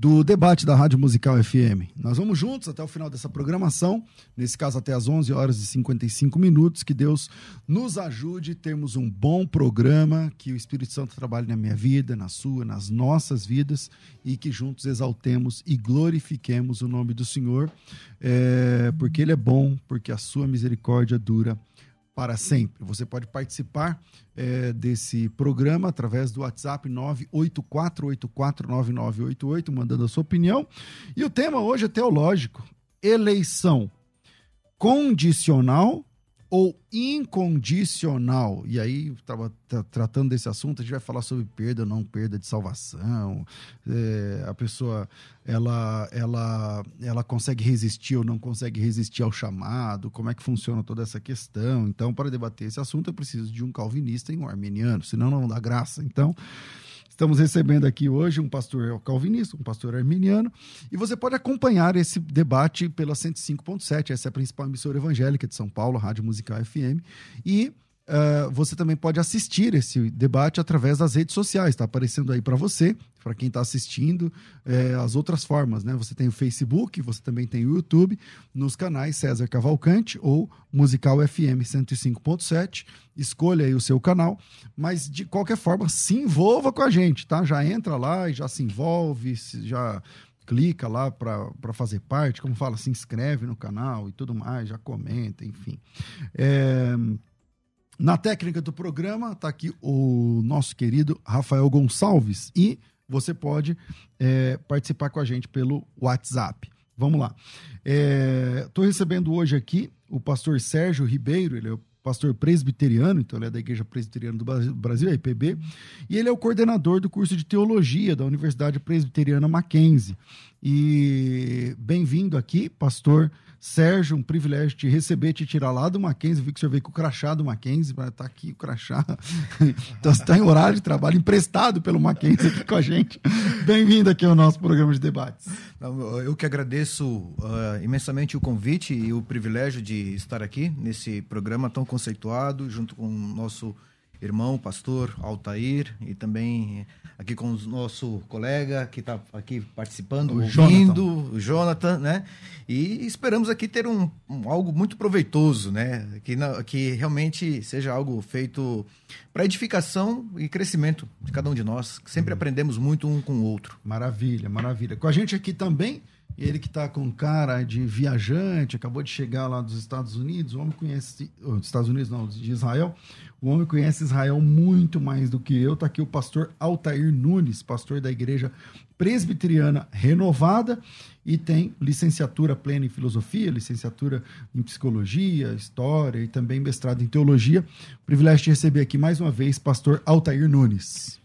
do debate da Rádio Musical FM. Nós vamos juntos até o final dessa programação, nesse caso até às 11 horas e 55 minutos. Que Deus nos ajude a termos um bom programa, que o Espírito Santo trabalhe na minha vida, na sua, nas nossas vidas e que juntos exaltemos e glorifiquemos o nome do Senhor, é, porque Ele é bom, porque a sua misericórdia dura para sempre. Você pode participar é, desse programa através do WhatsApp 984849988, mandando a sua opinião. E o tema hoje é teológico: eleição condicional ou incondicional. E aí, tava tratando desse assunto, a gente vai falar sobre perda ou não perda de salvação. É, a pessoa ela, ela, ela consegue resistir ou não consegue resistir ao chamado, como é que funciona toda essa questão. Então, para debater esse assunto, eu preciso de um calvinista e um armeniano, senão não dá graça. Então, Estamos recebendo aqui hoje um pastor calvinista, um pastor arminiano, e você pode acompanhar esse debate pela 105.7, essa é a principal emissora evangélica de São Paulo, Rádio Musical FM, e Uh, você também pode assistir esse debate através das redes sociais. Está aparecendo aí para você, para quem está assistindo, é, as outras formas. Né? Você tem o Facebook, você também tem o YouTube, nos canais César Cavalcante ou Musical FM 105.7. Escolha aí o seu canal, mas de qualquer forma, se envolva com a gente, tá? Já entra lá e já se envolve, já clica lá para fazer parte, como fala, se inscreve no canal e tudo mais, já comenta, enfim. É, na técnica do programa está aqui o nosso querido Rafael Gonçalves e você pode é, participar com a gente pelo WhatsApp. Vamos lá. Estou é, recebendo hoje aqui o pastor Sérgio Ribeiro, ele é o pastor presbiteriano, então ele é da Igreja Presbiteriana do Brasil, a IPB, e ele é o coordenador do curso de teologia da Universidade Presbiteriana Mackenzie. E bem-vindo aqui, pastor Sérgio, um privilégio te receber, te tirar lá do Mackenzie. Vi que o senhor veio com o crachá do Mackenzie, tá aqui o crachá. então está em horário de trabalho emprestado pelo Mackenzie aqui com a gente. Bem-vindo aqui ao nosso programa de debates. Eu que agradeço uh, imensamente o convite e o privilégio de estar aqui nesse programa tão conceituado, junto com o nosso irmão, pastor Altair, e também aqui com o nosso colega que está aqui participando, o ouvindo, Jonathan. o Jonathan, né? E esperamos aqui ter um, um algo muito proveitoso, né? Que, que realmente seja algo feito para edificação e crescimento de cada um de nós. Sempre uhum. aprendemos muito um com o outro. Maravilha, maravilha. Com a gente aqui também ele que está com cara de viajante, acabou de chegar lá dos Estados Unidos, o homem conhece. Dos Estados Unidos, não, de Israel. O homem conhece Israel muito mais do que eu. Está aqui o pastor Altair Nunes, pastor da igreja presbiteriana renovada e tem licenciatura plena em filosofia, licenciatura em psicologia, história e também mestrado em teologia. Privilégio de receber aqui mais uma vez pastor Altair Nunes.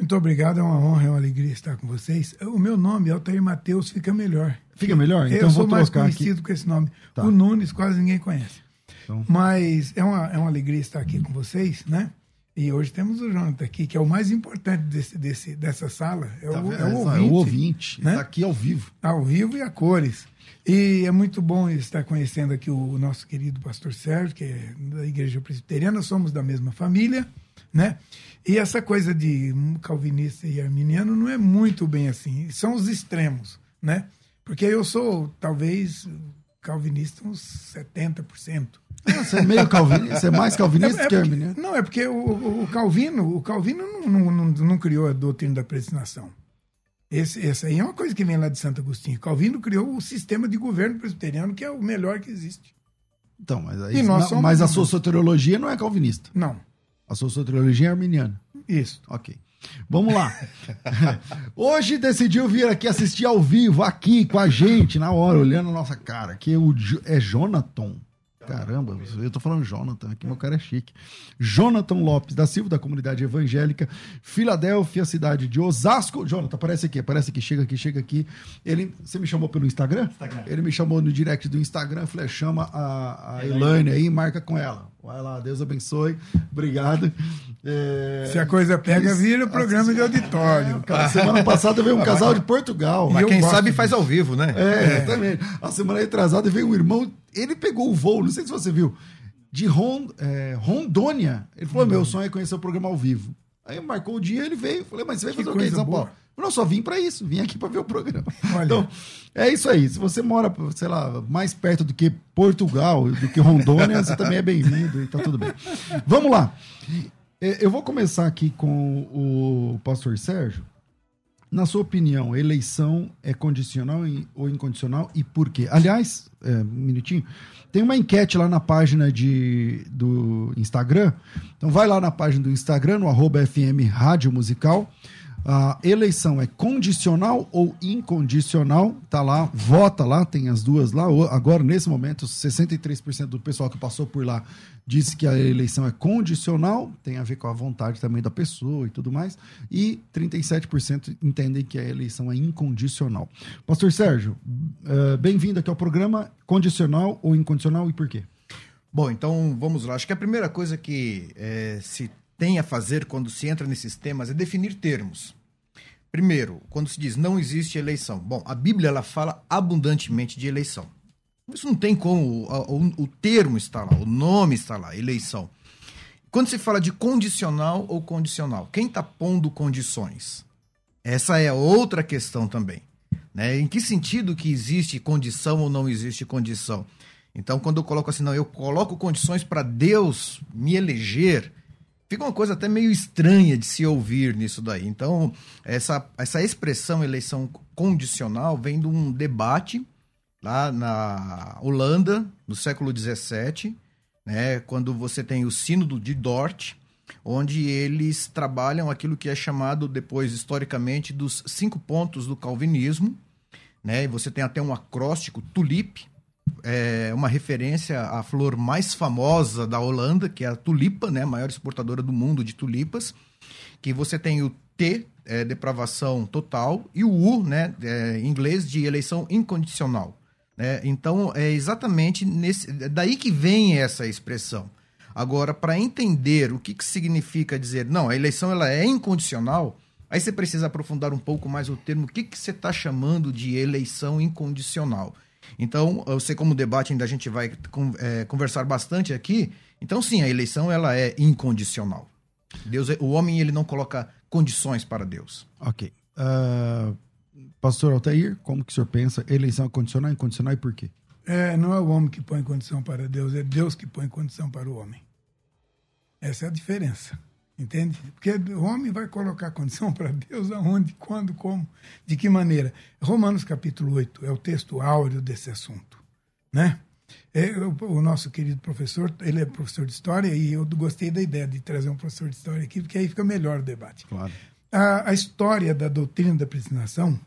Muito obrigado, é uma honra, é uma alegria estar com vocês. O meu nome, Altair Mateus, fica melhor. Fica melhor? Então eu sou mais conhecido aqui. com esse nome. Tá. O Nunes quase ninguém conhece. Então... Mas é uma, é uma alegria estar aqui com vocês, né? E hoje temos o Jonathan aqui, que é o mais importante desse, desse, dessa sala. É, tá o, é o ouvinte. É o ouvinte, né? Tá aqui ao vivo. Ao vivo e a cores. E é muito bom estar conhecendo aqui o nosso querido pastor Sérgio, que é da Igreja Presbiteriana, somos da mesma família, né? E essa coisa de calvinista e arminiano não é muito bem assim. São os extremos, né? Porque eu sou, talvez, calvinista uns 70%. Ah, você é meio calvinista, você é mais calvinista é, é que arminiano? Não, é porque o, o, Calvino, o Calvino não, não, não, criou a doutrina da predestinação. Esse, essa aí é uma coisa que vem lá de Santo Agostinho. Calvino criou o sistema de governo presbiteriano, que é o melhor que existe. Então, mas, aí, mas a sua soteriologia não é calvinista. Não, A sua soteriologia é arminiana. isso. Ok. Vamos lá. Hoje decidiu vir aqui assistir ao vivo, aqui com a gente, na hora, olhando a nossa cara, que é Jonathan. Caramba, eu tô falando Jonathan, aqui meu cara é chique. Jonathan Lopes da Silva, da comunidade evangélica, Filadélfia, cidade de Osasco. Jonathan, aparece aqui, aparece aqui, chega aqui, chega aqui. Ele, você me chamou pelo Instagram? Instagram. Ele me chamou no direct do Instagram, falei, chama a, a Elaine aí, marca com ela. Vai lá, Deus abençoe. Obrigado. É, Se a coisa pega, vira programa de auditório. Cara, semana passada veio um casal de Portugal. Mas quem sabe disso. faz ao vivo, né? É, exatamente. A semana retrasada veio um irmão, ele pegou o voo, não sei se você viu, de Ron, é, Rondônia. Ele falou: meu sonho é conhecer o programa ao vivo. Aí marcou o dia, ele veio. Falei, mas você vai Que fazer o quê em São boa. Paulo? Eu não só vim pra isso, vim aqui pra ver o programa. Olha. Então, é isso aí. Se você mora, sei lá, mais perto do que Portugal, do que Rondônia, você também é bem-vindo e tá tudo bem. Vamos lá. É, Eu vou começar aqui com o pastor Sérgio. Na sua opinião, eleição é condicional ou incondicional e por quê? Aliás, é, um minutinho, tem uma enquete lá na página de, do Instagram. Então vai lá na página do Instagram, no arroba FM Rádio Musical. A eleição é condicional ou incondicional? Tá lá, vota lá, tem as duas lá. Agora, nesse momento, 63% do pessoal que passou por lá disse que a eleição é condicional, tem a ver com a vontade também da pessoa e tudo mais. E 37% entendem que a eleição é incondicional. Pastor Sérgio, eh, bem-vindo aqui ao programa. Condicional ou incondicional e por quê? Bom, então vamos lá. Acho que a primeira coisa que eh, se tem a fazer quando se entra nesses temas é definir termos. Primeiro, quando se diz não existe eleição. Bom, a Bíblia ela fala abundantemente de eleição. Isso não tem como. O, o- o termo está lá, o nome está lá, eleição. Quando se fala de condicional ou condicional, quem está pondo condições? Essa é outra questão também. Né? Em que sentido que existe condição ou não existe condição? Então, quando eu coloco assim, não, eu coloco condições para Deus me eleger, fica uma coisa até meio estranha de se ouvir nisso daí. Então, essa, essa expressão eleição condicional vem de um debate lá na Holanda, no século XVII, né, quando você tem o Sínodo de Dort, onde eles trabalham aquilo que é chamado depois, historicamente, dos cinco pontos do calvinismo. Né, e você tem até um acróstico, tulip, é uma referência à flor mais famosa da Holanda, que é a tulipa, né, a maior exportadora do mundo de tulipas, que você tem o T, é, depravação total, e o U, né, é, em inglês, de eleição incondicional. Né? Então, é exatamente nesse, é daí que vem essa expressão. Agora, para entender o que, que significa dizer, não, a eleição ela é incondicional, aí você precisa aprofundar um pouco mais o termo, o que, que você está chamando de eleição incondicional. Então, eu sei como debate ainda a gente vai é, conversar bastante aqui. Então, sim, a eleição ela é incondicional. Deus, é- o homem ele não coloca condições para Deus. Ok. Ah, Pastor Altair, como que o senhor pensa? Eleição é condicional, incondicional e por quê? É, não é o homem que põe condição para Deus, é Deus que põe condição para o homem. Essa é a diferença. Entende? Porque o homem vai colocar condição para Deus aonde, quando, como, de que maneira. Romanos capítulo 8 é o texto áureo desse assunto. Né? É, o, o nosso querido professor, ele é professor de história e eu gostei da ideia de trazer um professor de história aqui, porque aí fica melhor o debate. Claro. A, a história da doutrina da predestinação,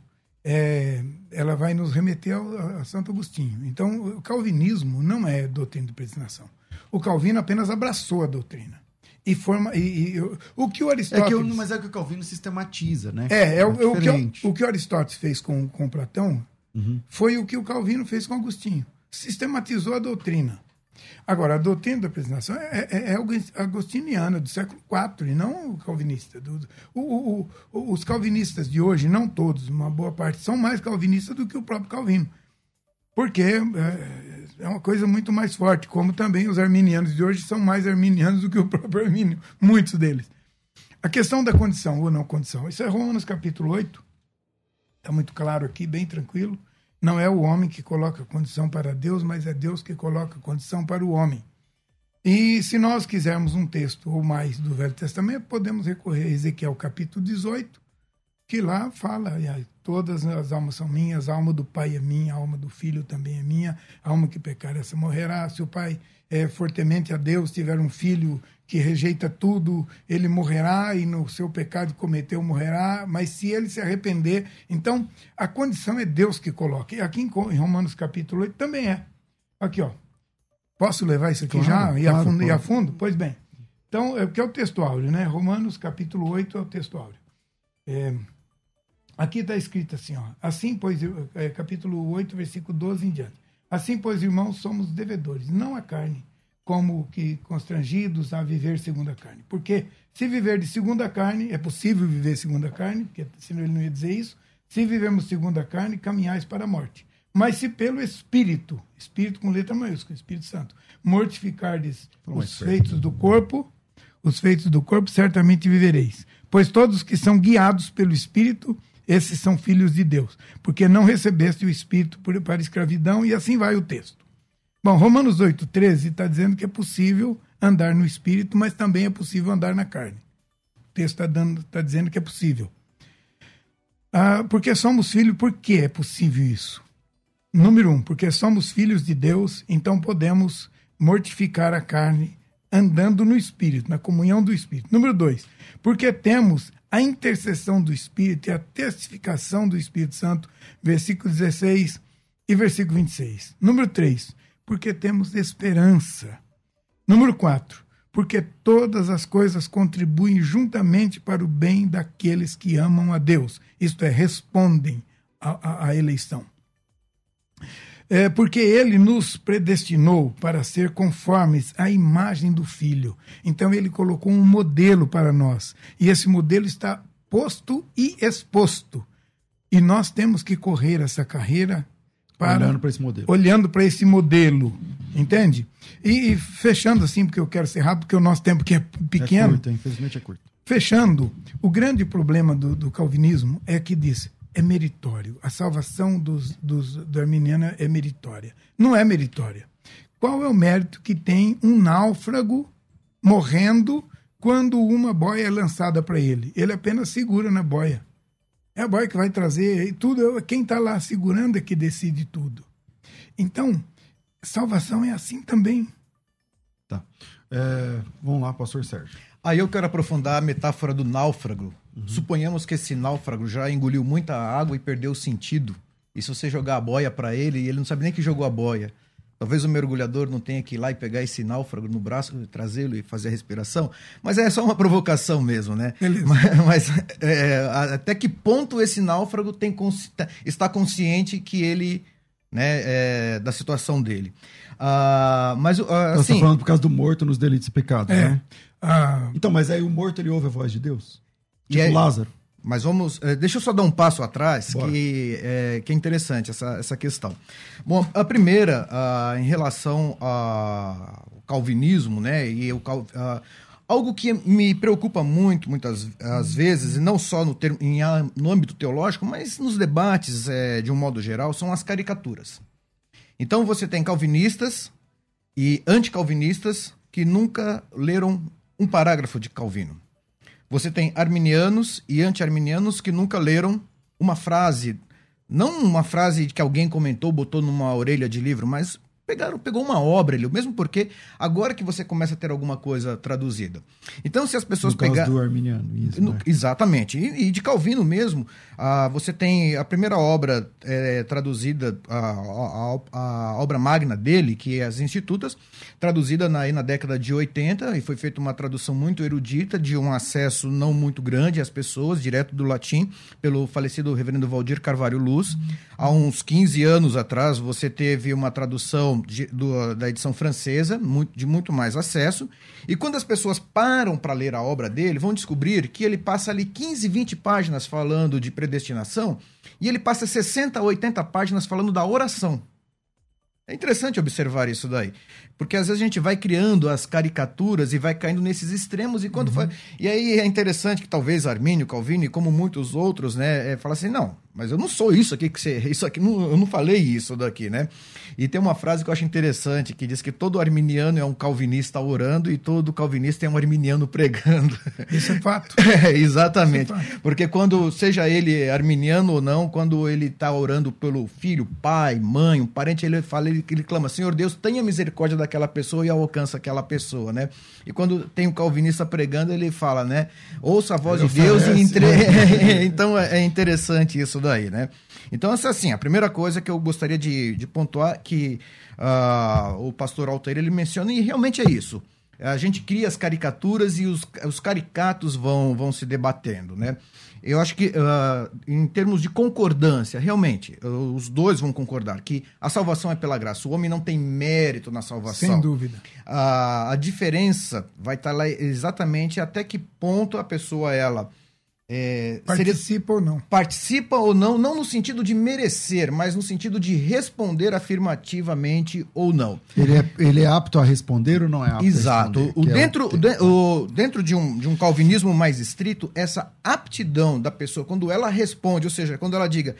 é, ela vai nos remeter ao, a Santo Agostinho. Então, o calvinismo não é doutrina de predestinação. O Calvino apenas abraçou a doutrina. E forma. E, e- o que o É Aristóteles. que o, mas é que o Calvino sistematiza, né? É, é, o, o que, o, o que o Aristóteles fez com, com Platão Uhum. foi o que o Calvino fez com Agostinho. Sistematizou a doutrina. Agora, a doutrina da predestinação é, é, é agos- agostiniana, do século IV, e não o calvinista. Do- o- o- os calvinistas de hoje, não todos, uma boa parte, são mais calvinistas do que o próprio Calvino. Porque é, é uma coisa muito mais forte, como também os arminianos de hoje são mais arminianos do que o próprio Armínio, muitos deles. A questão da condição ou não condição, isso é Romanos capítulo 8, está muito claro aqui, bem tranquilo. Não é o homem que coloca condição para Deus, mas é Deus que coloca condição para o homem. E se nós quisermos um texto ou mais do Velho Testamento, podemos recorrer a Ezequiel capítulo 18, que lá fala, todas as almas são minhas, a alma do pai é minha, a alma do filho também é minha, a alma que pecar essa morrerá. Se o pai é fortemente a Deus, tiver um filho que rejeita tudo, ele morrerá e no seu pecado cometeu morrerá, mas se ele se arrepender, então a condição é Deus que coloca. E aqui em Romanos capítulo 8 também é. Aqui, ó. Posso levar isso aqui claro, já? E, claro, a fundo, claro. e a fundo? Pois bem. Então, é o que é o texto áureo, né? Romanos capítulo 8 é o texto áureo. É, aqui está escrito assim, ó. Assim, pois, é, capítulo 8, versículo 12 em diante. Assim, pois, irmãos, somos devedores, não a carne, como que constrangidos a viver segundo a carne. Porque se viver de segunda carne, é possível viver segundo a carne, porque senão ele não ia dizer isso. Se vivemos segundo a carne, caminhais para a morte. Mas se pelo Espírito, Espírito com letra maiúscula, Espírito Santo, mortificardes os feitos do corpo, os feitos do corpo, certamente vivereis. Pois todos que são guiados pelo Espírito, esses são filhos de Deus. Porque não recebeste o Espírito para escravidão, e assim vai o texto. Bom, Romanos 8,13 está dizendo que é possível andar no Espírito, mas também é possível andar na carne. O texto está tá dizendo que é possível. Ah, porque somos filhos, por que é possível isso? Número um, porque somos filhos de Deus, então podemos mortificar a carne andando no Espírito, na comunhão do Espírito. Número dois, porque temos a intercessão do Espírito e a testificação do Espírito Santo, versículo 16 e versículo 26. Número três, porque temos esperança. Número quatro, porque todas as coisas contribuem juntamente para o bem daqueles que amam a Deus, isto é, respondem à eleição é, porque ele nos predestinou para ser conformes à imagem do Filho. Então ele colocou um modelo para nós. E esse modelo está posto e exposto. E nós temos que correr essa carreira para, olhando para esse modelo. Olhando para esse modelo. Entende? E, e, fechando assim, porque eu quero ser rápido, porque o nosso tempo que é pequeno. É curto, infelizmente é curto. Fechando, o grande problema do, do calvinismo é que diz é meritório. A salvação dos, dos, do arminiano é meritória. Não é meritória. Qual é o mérito que tem um náufrago morrendo quando uma boia é lançada para ele? Ele apenas segura na boia. É a boia que vai trazer tudo. Quem está lá segurando é que decide tudo. Então, salvação é assim também. Tá. É, vamos lá, pastor Sérgio. Aí eu quero aprofundar a metáfora do náufrago Uhum. Suponhamos que esse náufrago já engoliu muita água e perdeu o sentido. E se você jogar a boia para ele, e ele não sabe nem que jogou a boia. Talvez o mergulhador não tenha que ir lá e pegar esse náufrago no braço, trazê-lo e fazer a respiração. Mas é só uma provocação mesmo, né? Beleza. Mas, mas é, até que ponto esse náufrago tem, tá, está consciente que ele. Né, é, da situação dele. Uh, mas, uh, assim, Você está falando por causa do morto nos delitos e pecados, é. né? Ah. Então, mas aí o morto ele ouve a voz de Deus? Tipo é, Lázaro. Mas vamos. Eh, deixa eu só dar um passo atrás, que é, que é interessante essa, essa questão. Bom, a primeira, uh, em relação ao calvinismo, né? E o, uh, algo que me preocupa muito, muitas às vezes, e não só no, termo, em, no âmbito teológico, mas nos debates é, de um modo geral, são as caricaturas. Então você tem calvinistas e anticalvinistas que nunca leram um parágrafo de Calvino. Você tem arminianos e anti-arminianos que nunca leram uma frase, não uma frase que alguém comentou, botou numa orelha de livro, mas pegaram, pegou uma obra ali, mesmo porque agora que você começa a ter alguma coisa traduzida. Então, se as pessoas pegarem. do arminiano, isso. Né? Exatamente. E, e, de Calvino mesmo, ah, você tem a primeira obra é, traduzida, a, a, a, obra magna dele, que é As Institutas, traduzida na, na década de 80, e foi feita uma tradução muito erudita, de um acesso não muito grande às pessoas, direto do latim, pelo falecido reverendo Valdir Carvalho Luz. Há uns 15 anos atrás, você teve uma tradução de, do, da edição francesa, muito, de muito mais acesso. E quando as pessoas param para ler a obra dele, vão descobrir que ele passa ali 15, 20 páginas falando de predestinação e ele passa 60, 80 páginas falando da oração. É interessante observar isso daí, porque às vezes a gente vai criando as caricaturas e vai caindo nesses extremos e quando uhum. e aí é interessante que talvez Armínio, Calvino e como muitos outros, né, é, fala assim, não, mas eu não sou isso aqui que você. Isso aqui, não, eu não falei isso daqui, né? E tem uma frase que eu acho interessante que diz que todo arminiano é um calvinista orando e todo calvinista é um arminiano pregando. Isso é fato. É, exatamente. É fato. Porque quando, seja ele arminiano ou não, quando ele está orando pelo filho, pai, mãe, um parente, ele fala, ele, ele clama, Senhor Deus, tenha misericórdia daquela pessoa e alcança aquela pessoa, né? E quando tem o um calvinista pregando, ele fala, né? Ouça a voz ele de Deus e entre... então é interessante isso daí, né? Então, assim, a primeira coisa que eu gostaria de, de pontuar que uh, o pastor Altair ele menciona, e realmente é isso. A gente cria as caricaturas e os, os caricatos vão, vão se debatendo, né? Eu acho que, uh, em termos de concordância, realmente, uh, os dois vão concordar que a salvação é pela graça. O homem não tem mérito na salvação. Sem dúvida. Uh, a diferença vai estar lá exatamente até que ponto a pessoa, ela é, participa seria, ou não. Participa ou não, não no sentido de merecer, mas no sentido de responder afirmativamente ou não. Ele é, ele é apto a responder ou não é apto Exato. a responder? O dentro, é o, o, dentro de um, de um calvinismo mais estrito, essa aptidão da pessoa, quando ela responde, ou seja, quando ela diga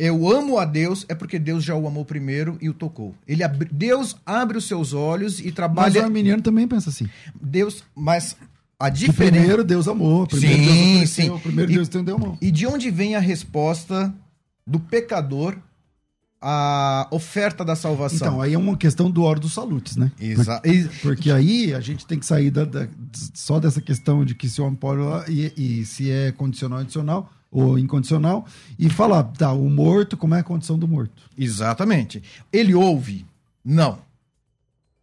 eu amo a Deus, é porque Deus já o amou primeiro e o tocou. Ele Deus abre os seus olhos e trabalha. Mas o arminiano também pensa assim. Deus, mas a diferença. Primeiro Deus amou, primeiro sim, Deus sim. primeiro e, Deus entendeu amor. E de onde vem a resposta do pecador à oferta da salvação? Então, aí é uma questão do oro dos salutes, né? Exato. Porque, aí a gente tem que sair da, da, só dessa questão de que se o homem pode e, e se é condicional adicional ou incondicional e falar, tá, o morto, como é a condição do morto? Exatamente. Ele ouve? Não.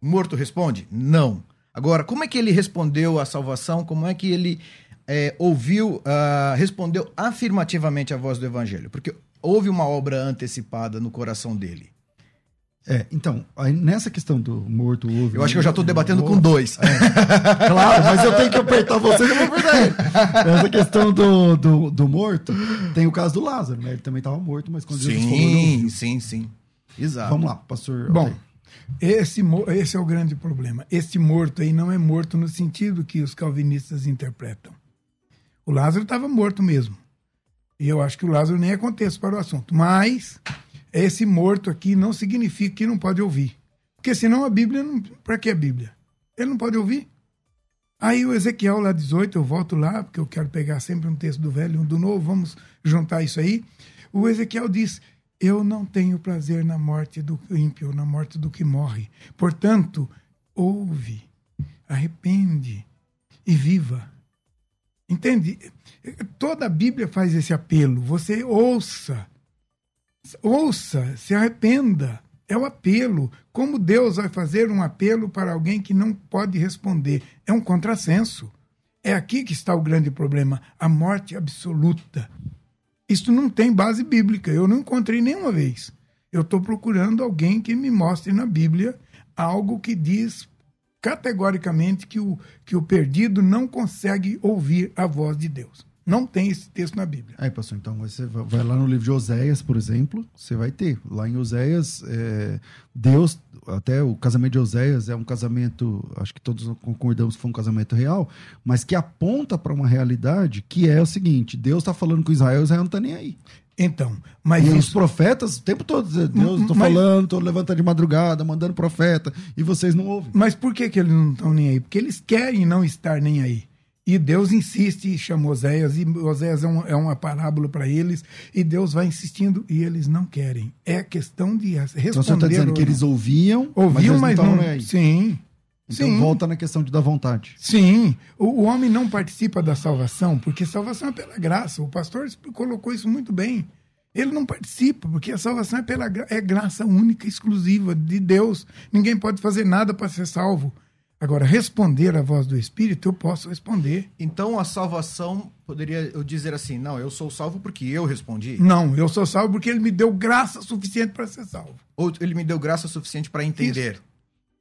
O morto responde? Não. Agora, como é que ele respondeu à salvação? Como é que ele é, ouviu, uh, respondeu afirmativamente à voz do evangelho? Porque houve uma obra antecipada no coração dele. É, então, aí nessa questão do morto ouve. Eu acho que eu já estou debatendo com dois. É. claro, mas eu tenho que apertar você e não vou apertar ele. Nessa questão do, do, do, morto, tem o caso do Lázaro, né? Ele também estava morto, mas quando sim, Jesus falou. Sim, sim, sim. Exato. Vamos lá, pastor. Bom, okay. Esse, esse é o grande problema. Esse morto aí não é morto no sentido que os calvinistas interpretam. O Lázaro estava morto mesmo. E eu acho que o Lázaro nem é contexto para o assunto. Mas esse morto aqui não significa que não pode ouvir. Porque senão a Bíblia. Para que a Bíblia? Ele não pode ouvir. Aí o Ezequiel lá 18, eu volto lá, porque eu quero pegar sempre um texto do velho e um do novo, vamos juntar isso aí. O Ezequiel diz: eu não tenho prazer na morte do ímpio, na morte do que morre. Portanto, ouve, arrepende e viva. Entende? Toda a Bíblia faz esse apelo. Você ouça, ouça, se arrependa. É o apelo. Como Deus vai fazer um apelo para alguém que não pode responder? É um contrassenso. É aqui que está o grande problema: a morte absoluta. Isso não tem base bíblica. Eu não encontrei nenhuma vez. Eu estou procurando alguém que me mostre na Bíblia algo que diz categoricamente que o, que o perdido não consegue ouvir a voz de Deus. Não tem esse texto na Bíblia. Aí, pastor, então você vai lá no livro de Oséias, por exemplo, você vai ter. Lá em Oséias, é, Deus até o casamento de Oséias é um casamento, acho que todos concordamos que foi um casamento real, mas que aponta para uma realidade que é o seguinte: Deus está falando com Israel, Israel não está nem aí. Então, mas e isso... os profetas o tempo todo, Deus, estou mas... falando, estou levantando de madrugada, mandando profeta, e vocês não ouvem. Mas por que, que eles não estão nem aí? Porque eles querem não estar nem aí. E Deus insiste e chama Oséias, e Oséias é, um, é uma parábola para eles, e Deus vai insistindo e eles não querem. É questão de responder. Então você está dizendo que eles ouviam, ouviam mas, mas não, aí. Sim. Então Sim. volta na questão de dar vontade. Sim. O, o, homem não participa da salvação, porque salvação é pela graça. O pastor colocou isso muito bem. Ele não participa, porque a salvação é pela é graça única, exclusiva de Deus. Ninguém pode fazer nada para ser salvo. Agora, responder à voz do Espírito, eu posso responder. Então, a salvação, poderia eu dizer assim, não, eu sou salvo porque eu respondi? Não, eu sou salvo porque ele me deu graça suficiente para ser salvo. Ou ele me deu graça suficiente para entender? Isso.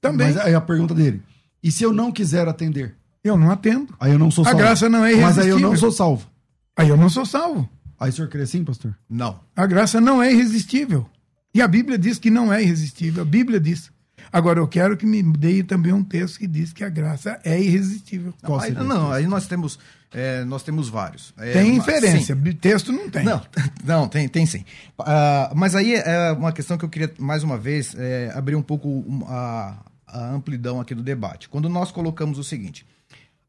Também. Mas aí a pergunta dele, e se eu não quiser atender? Eu não atendo. Aí eu não sou salvo. A graça não é irresistível. Mas aí eu não sou salvo. Aí eu não sou salvo. Aí o senhor crê assim, pastor? Não. A graça não é irresistível. E a Bíblia diz que não é irresistível. A Bíblia diz. Agora, eu quero que me dê também um texto que diz que a graça é irresistível. Não, aí, não, aí nós temos, é, nós temos vários. É, tem inferência, sim. texto não tem. Não, não tem, tem sim. Uh, mas aí é uma questão que eu queria, mais uma vez, é, abrir um pouco a, a amplidão aqui do debate. Quando nós colocamos o seguinte,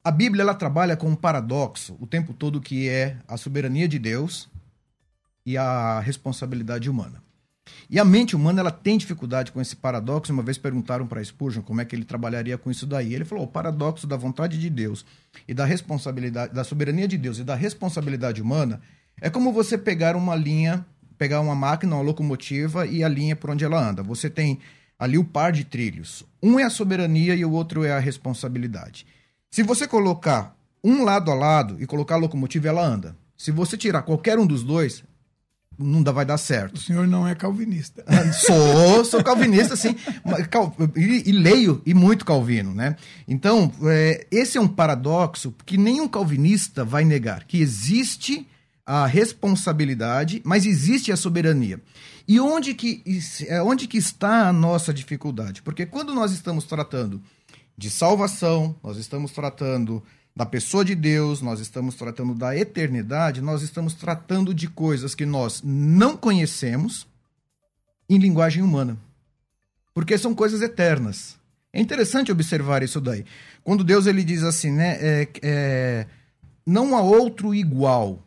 a Bíblia ela trabalha com um paradoxo o tempo todo que é a soberania de Deus e a responsabilidade humana. E a mente humana ela tem dificuldade com esse paradoxo. Uma vez perguntaram para Spurgeon como é que ele trabalharia com isso daí. Ele falou: o paradoxo da vontade de Deus e da responsabilidade, da soberania de Deus e da responsabilidade humana é como você pegar uma linha, pegar uma máquina, uma locomotiva e a linha por onde ela anda. Você tem ali o par de trilhos. Um é a soberania e o outro é a responsabilidade. Se você colocar um lado a lado e colocar a locomotiva, ela anda. Se você tirar qualquer um dos dois, não vai dar certo. O senhor não é calvinista. sou, sou calvinista, sim. E, e, leio e muito calvino, né? Então, é, esse é um paradoxo que nenhum calvinista vai negar, que existe a responsabilidade, mas existe a soberania. E onde que, é, onde que está a nossa dificuldade? Porque quando nós estamos tratando de salvação, nós estamos tratando da pessoa de Deus, nós estamos tratando da eternidade, nós estamos tratando de coisas que nós não conhecemos em linguagem humana. Porque são coisas eternas. É interessante observar isso daí. Quando Deus ele diz assim, né, é, é, não há outro igual.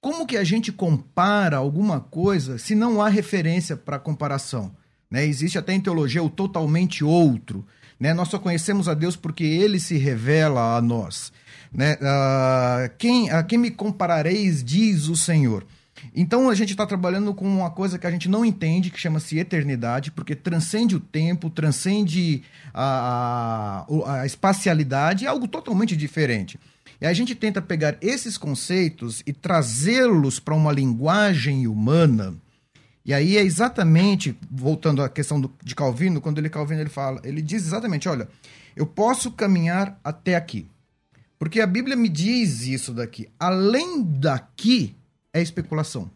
Como que a gente compara alguma coisa se não há referência para comparação? Né? Existe até em teologia o totalmente outro. Né? Nós só conhecemos a Deus porque ele se revela a nós. Né? Uh, quem, a quem me comparareis, diz o Senhor. Então a gente está trabalhando com uma coisa que a gente não entende, que chama-se eternidade, porque transcende o tempo, transcende a, a, a espacialidade, é algo totalmente diferente. E a gente tenta pegar esses conceitos e trazê-los para uma linguagem humana. E aí é exatamente, voltando à questão do, de Calvino, quando ele Calvino ele fala, ele diz exatamente, olha, eu posso caminhar até aqui. Porque a Bíblia me diz isso daqui. Além daqui é especulação.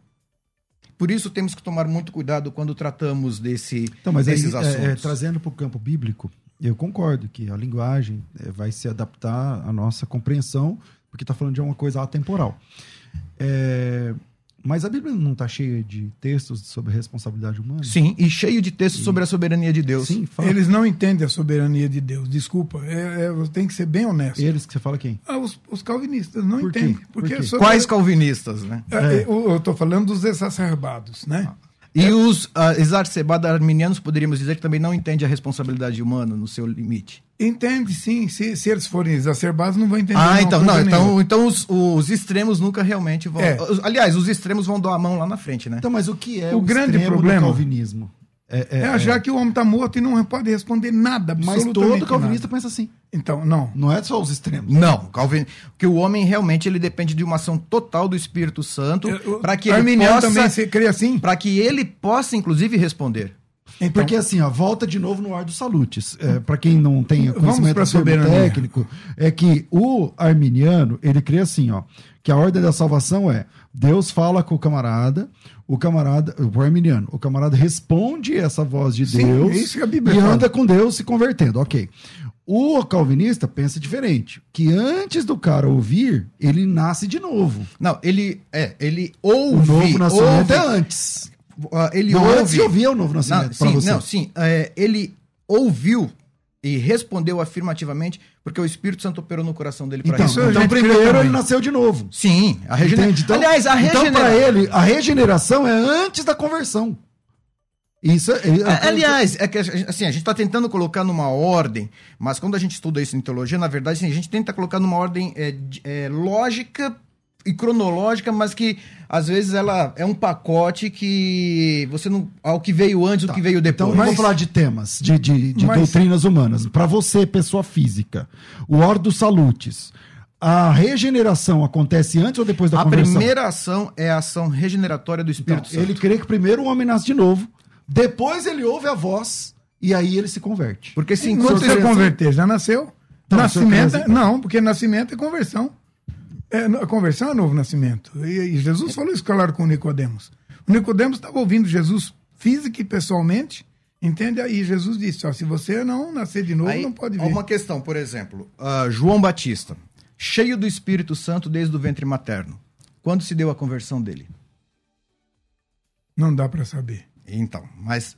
Por isso temos que tomar muito cuidado quando tratamos desse, então, mas desses aí, assuntos. É, é, trazendo para o campo bíblico, eu concordo que a linguagem é, vai se adaptar à nossa compreensão, porque está falando de uma coisa atemporal. É, mas a Bíblia não está cheia de textos sobre responsabilidade humana? Sim, e cheio de textos e... sobre a soberania de Deus. Sim, fala. Eles não entendem a soberania de Deus, desculpa. É, é, tem que ser bem honesto. Eles que você fala quem? Ah, os, os, calvinistas não Por entendem. Porque Por Quais calvinistas, né? É, é. Eu estou falando dos exacerbados, né? Ah. E os uh, exacerbados arminianos, poderíamos dizer que também não entendem a responsabilidade humana no seu limite. Entende, sim. Se, se eles forem exacerbados, não vão entender. Ah, então, não, então, então os, os extremos nunca realmente vão. É. Aliás, os extremos vão dar a mão lá na frente, né? Então, mas o que é o, o grande problema do calvinismo? É, é, é achar é. que o homem está morto e não pode responder nada, Mas todo calvinista nada. pensa assim. Então, não. Não é só os extremos. Não, Calvin, que o homem realmente ele depende de uma ação total do Espírito Santo para que ele possa também se crê assim, para que ele possa inclusive responder. Então, Porque assim, ó, volta de novo no ar dos salutes. É, para quem não tem conhecimento técnico, é que o arminiano, ele crê assim, ó, que a ordem da salvação é Deus fala com o camarada, o camarada, o arminiano, o camarada responde essa voz de Sim, Deus Bíblia e fala. anda com Deus se convertendo. Ok. O calvinista pensa diferente, que antes do cara ouvir, ele nasce de novo. Não, ele é, ele ouve. O novo nascimento ouve, é antes. Uh, ele não, ouve. Antes de ouvir é o novo nascimento. Você. não, sim. É, ele ouviu e respondeu afirmativamente, porque o Espírito Santo operou no coração dele para então, Então, primeiro ele nasceu de novo. Sim, a regeneração. Então, Aliás, a regeneração. Então, para ele, a regeneração é antes da conversão. Isso, é, é, Aliás, é que assim, a gente está tentando colocar numa ordem, mas quando a gente estuda isso em teologia, na verdade, assim, a gente tenta colocar numa ordem é, é, lógica e cronológica, mas que às vezes ela é um pacote que você não. Ao que veio antes, tá. o que veio depois. Então, mas... vamos falar de temas, de, de, de mas... doutrinas humanas. Para você, pessoa física, o Ordo Salutes. A regeneração acontece antes ou depois da a conversão? A primeira ação é a ação regeneratória do Espírito então, Santo. Ele crê que primeiro o homem nasce de novo, depois ele ouve a voz e aí ele se converte. Porque se enquanto você converter, já nasceu? Então, nascimento, é, não, porque nascimento é conversão. É, a conversão é novo nascimento. E, Jesus falou isso, claro, com o Nicodemos. O Nicodemos estava ouvindo Jesus física e pessoalmente, Entende? Aí Jesus disse: ó, se você não nascer de novo, Aí, não pode ver. Uma questão, por exemplo, uh, João Batista, cheio do Espírito Santo desde o ventre materno. Quando se deu a conversão dele? Não dá para saber. Então, mas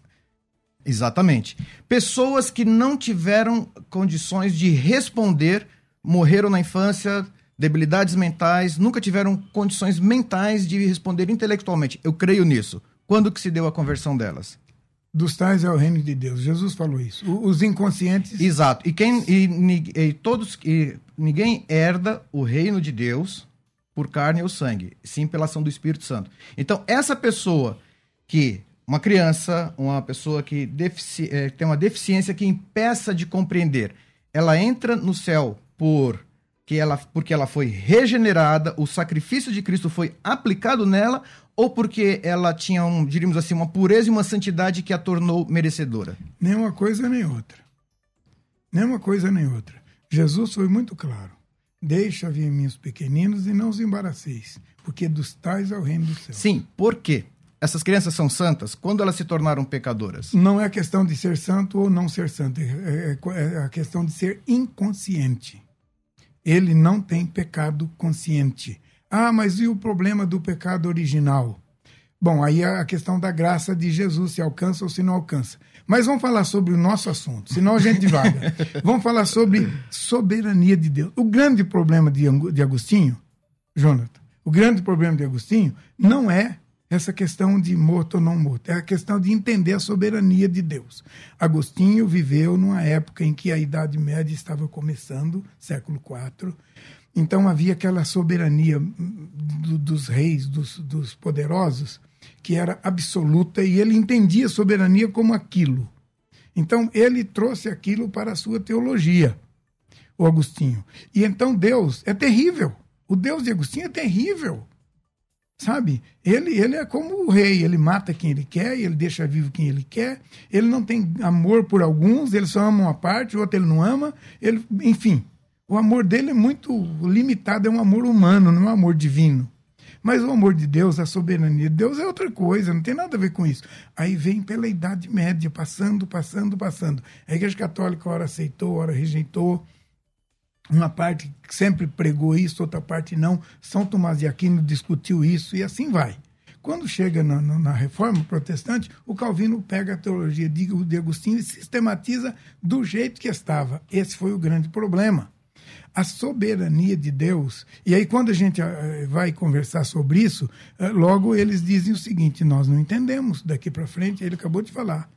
exatamente. Pessoas que não tiveram condições de responder, morreram na infância, debilidades mentais, nunca tiveram condições mentais de responder intelectualmente. Eu creio nisso. Quando que se deu a conversão delas? Dos tais é o reino de Deus. Jesus falou isso. Os inconscientes. Exato. E quem e, e todos e ninguém herda o reino de Deus por carne ou sangue, sim pela ação do Espírito Santo. Então, essa pessoa que uma criança, uma pessoa que defici é, tem uma deficiência que impeça de compreender, ela entra no céu por que ela, porque ela foi regenerada, o sacrifício de Cristo foi aplicado nela, ou porque ela tinha, um, diríamos assim, uma pureza e uma santidade que a tornou merecedora? Nem uma coisa nem outra. Nem uma coisa nem outra. Jesus foi muito claro. Deixa vir meus pequeninos e não os embaraceis, porque dos tais é o reino do céu. Sim, por quê? Essas crianças são santas quando elas se tornaram pecadoras? Não é questão de ser santo ou não ser santo, é, é, é a questão de ser inconsciente ele não tem pecado consciente. Ah, mas e o problema do pecado original? Bom, aí é a questão da graça de Jesus, se alcança ou se não alcança. Mas vamos falar sobre o nosso assunto, senão a gente vaga. vamos falar sobre soberania de Deus. O grande problema de, de Agostinho, Jonathan, o grande problema de Agostinho não é essa questão de morto ou não morto, é a questão de entender a soberania de Deus. Agostinho viveu numa época em que a Idade Média estava começando, século IV, então havia aquela soberania do, dos reis, dos, dos poderosos, que era absoluta e ele entendia a soberania como aquilo. Então ele trouxe aquilo para a sua teologia, o Agostinho. E então Deus é terrível. O Deus de Agostinho é terrível. Sabe? Ele, ele é como o rei, ele mata quem ele quer, ele deixa vivo quem ele quer, ele não tem amor por alguns, ele só ama uma parte, o outro ele não ama, ele, enfim. O amor dele é muito limitado, é um amor humano, não é um amor divino. Mas o amor de Deus, a soberania de Deus é outra coisa, não tem nada a ver com isso. Aí vem pela Idade Média, passando, passando, passando. A Igreja Católica, ora aceitou, ora rejeitou uma parte sempre pregou isso, outra parte não. São Tomás de Aquino discutiu isso e assim vai. Quando chega na, na, reforma protestante, o Calvino pega a teologia de, de Agostinho e sistematiza do jeito que estava. Esse foi o grande problema. A soberania de Deus. E aí, quando a gente uh, vai conversar sobre isso, uh, logo eles dizem o seguinte: nós não entendemos daqui para frente. Ele acabou de falar.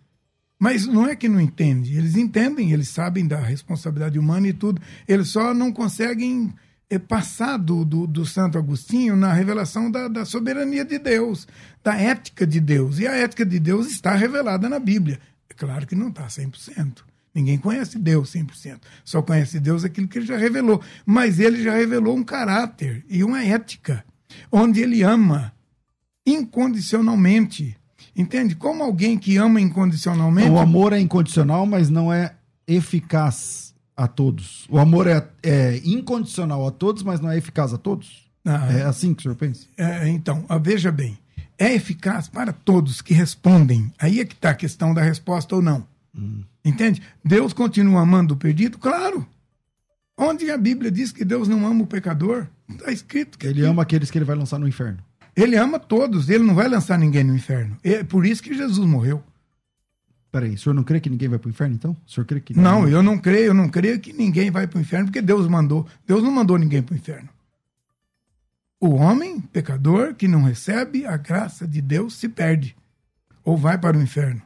Mas não é que não entende, eles entendem, eles sabem da responsabilidade humana e tudo, eles só não conseguem é, passar do, do, do, Santo Agostinho na revelação da, da, soberania de Deus, da ética de Deus. E a ética de Deus está revelada na Bíblia. É claro que não está 100%. Ninguém conhece Deus 100%. Só conhece Deus aquilo que ele já revelou. Mas ele já revelou um caráter e uma ética, onde ele ama incondicionalmente Entende? Como alguém que ama incondicionalmente. O amor é incondicional, mas não é eficaz a todos. O amor é, é incondicional a todos, mas não é eficaz a todos. Ah, é assim que o senhor pensa? É, então, ah, veja bem. É eficaz para todos que respondem. Aí é que está a questão da resposta ou não. Hum. Entende? Deus continua amando o perdido? Claro. Onde a Bíblia diz que Deus não ama o pecador? Está escrito que. Ele ama aqueles que ele vai lançar no inferno. Ele ama todos, ele não vai lançar ninguém no inferno. É por isso que Jesus morreu. Peraí, o senhor não crê que ninguém vai para o inferno, então? O senhor crê que Não, eu não creio, eu não creio que ninguém vai para o inferno, porque Deus mandou. Deus não mandou ninguém para o inferno. O homem, pecador, que não recebe a graça de Deus, se perde. Ou vai para o inferno.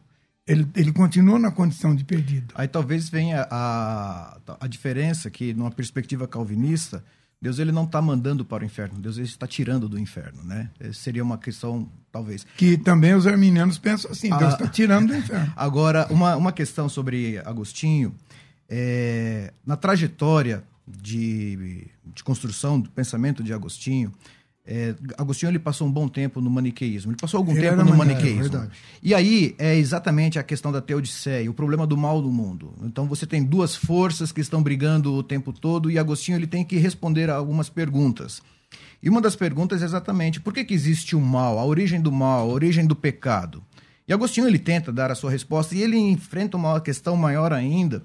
Ele, ele continua na condição de perdido. Aí talvez venha a, a diferença que, numa perspectiva calvinista, Deus ele não está mandando para o inferno, Deus ele está tirando do inferno, né? Essa seria uma questão, talvez. Que também os arminianos pensam assim, Deus está ah, tirando do inferno. Agora, uma, uma questão sobre Agostinho, é, na trajetória de, de construção do pensamento de Agostinho, é, Agostinho ele passou um bom tempo no maniqueísmo. Ele passou algum ele tempo no maniqueísmo. É, e aí é exatamente a questão da teodiceia, o problema do mal do mundo. Então você tem duas forças que estão brigando o tempo todo e Agostinho ele tem que responder a algumas perguntas. E uma das perguntas é exatamente por que, que existe o mal, a origem do mal, a origem do pecado. E Agostinho ele tenta dar a sua resposta e ele enfrenta uma questão maior ainda,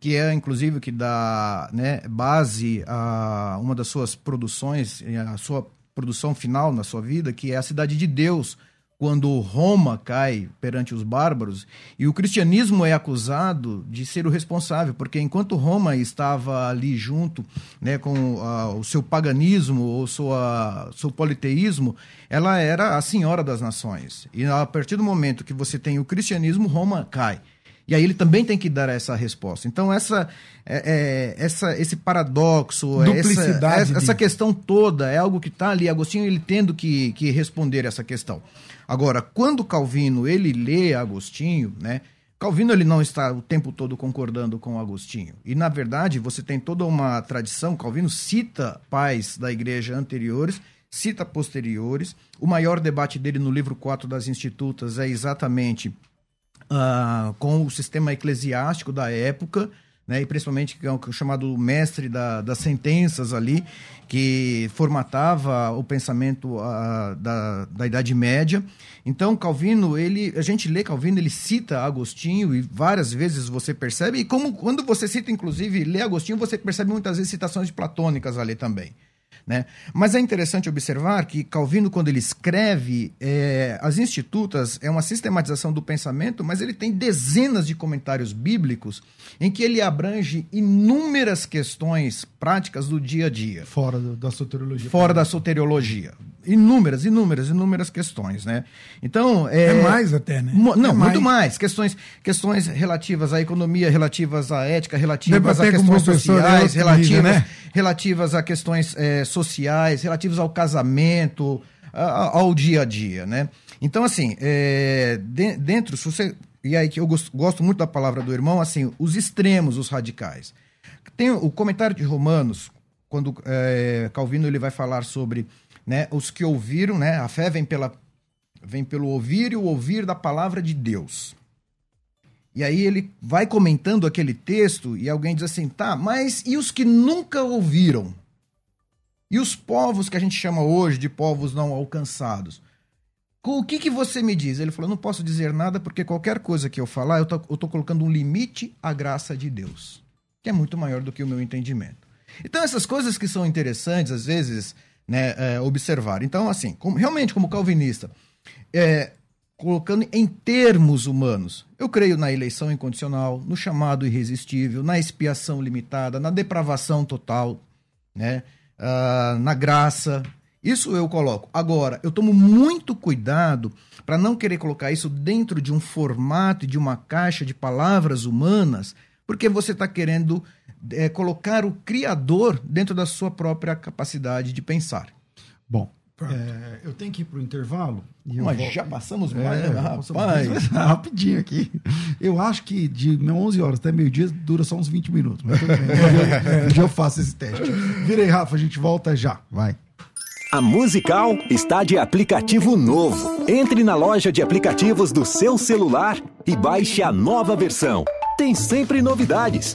que é inclusive que dá né, base a uma das suas produções, a sua produção final na sua vida, que é a cidade de Deus, quando Roma cai perante os bárbaros, e o cristianismo é acusado de ser o responsável, porque enquanto Roma estava ali junto né, com uh, o seu paganismo ou sua, seu politeísmo, ela era a senhora das nações. E a partir do momento que você tem o cristianismo, Roma cai. E aí ele também tem que dar essa resposta. Então, essa, é, é, essa esse paradoxo, essa, essa, essa, questão toda é algo que está ali. Agostinho ele tendo que, que responder essa questão. Agora, quando Calvino ele lê Agostinho, né? Calvino ele não está o tempo todo concordando com Agostinho. E na verdade, você tem toda uma tradição, Calvino cita pais da igreja anteriores, cita posteriores. O maior debate dele no livro 4 das Institutas é exatamente uh, com o sistema eclesiástico da época, né, e principalmente é o chamado mestre da, das sentenças ali, que formatava o pensamento uh, da, da Idade Média. Então, Calvino, ele, a gente lê Calvino, ele cita Agostinho e várias vezes você percebe, e como quando você cita, inclusive, lê Agostinho, você percebe muitas vezes citações platônicas ali também. Né? Mas é interessante observar que Calvino, quando ele escreve é, as Institutas, é uma sistematização do pensamento, mas ele tem dezenas de comentários bíblicos em que ele abrange inúmeras questões práticas do dia a dia. Fora do, da soteriologia. Fora da soteriologia. Inúmeras, inúmeras, inúmeras questões, né? Então... É, é mais até, né? Não, é muito mais. Questões, questões relativas à economia, relativas à ética, relativas a questões sociais, relativas, né? relativas a questões é, sociais, relativas ao casamento, ao dia a dia, né? Então, assim, é, de, dentro, se você e aí que eu gosto, gosto, muito da palavra do irmão, assim, os extremos, os radicais. Tem o comentário de Romanos, quando é, Calvino ele vai falar sobre né, os que ouviram, né, a fé vem, pela, vem pelo ouvir e o ouvir da palavra de Deus. E aí ele vai comentando aquele texto e alguém diz assim, tá, mas e os que nunca ouviram? E os povos que a gente chama hoje de povos não alcançados? O que, que você me diz? Ele falou: não posso dizer nada porque qualquer coisa que eu falar, eu estou colocando um limite à graça de Deus, que é muito maior do que o meu entendimento. Então, essas coisas que são interessantes, às vezes, né, é, observar. Então, assim, como, realmente, como calvinista, é, colocando em termos humanos, eu creio na eleição incondicional, no chamado irresistível, na expiação limitada, na depravação total, né, uh, na graça, isso eu coloco. Agora, eu tomo muito cuidado para não querer colocar isso dentro de um formato, de uma caixa de palavras humanas, porque você está querendo é, colocar o Criador dentro da sua própria capacidade de pensar. Bom, é, eu tenho que ir para o intervalo. Mas vou... já passamos é, mais, é, rapaz. Mais, rapidinho aqui. Eu acho que de 11 horas até meio-dia dura só uns 20 minutos. Mas tudo bem. Um dia eu faço esse teste. Virei, Rafa, a gente volta já. Vai. A Musical está de aplicativo novo. Entre na loja de aplicativos do seu celular e baixe a nova versão. Tem sempre novidades